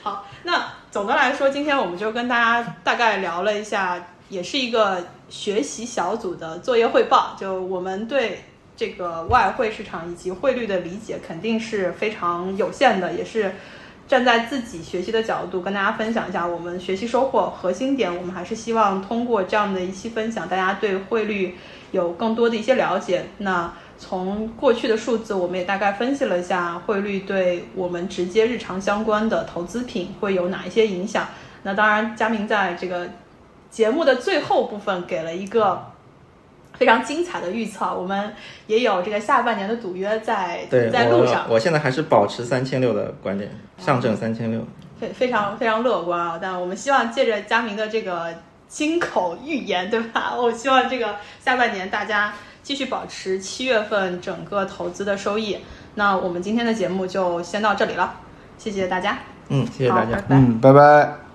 B: 好，那总的来说，今天我们就跟大家大概聊了一下，也是一个学习小组的作业汇报，就我们对这个外汇市场以及汇率的理解肯定是非常有限的，也是站在自己学习的角度跟大家分享一下我们学习收获核心点。我们还是希望通过这样的一期分享，大家对汇率有更多的一些了解。那从过去的数字，我们也大概分析了一下汇率对我们直接日常相关的投资品会有哪一些影响。那当然，佳明在这个节目的最后部分给了一个。非常精彩的预测，我们也有这个下半年的赌约在，在路上。
C: 我我现在还是保持三千六的观点，上证三千六。
B: 非非常非常乐观啊！但我们希望借着佳明的这个金口玉言，对吧？我希望这个下半年大家继续保持七月份整个投资的收益。那我们今天的节目就先到这里了，谢谢大家。
C: 嗯，谢谢大家。
B: 拜拜
A: 嗯，拜拜。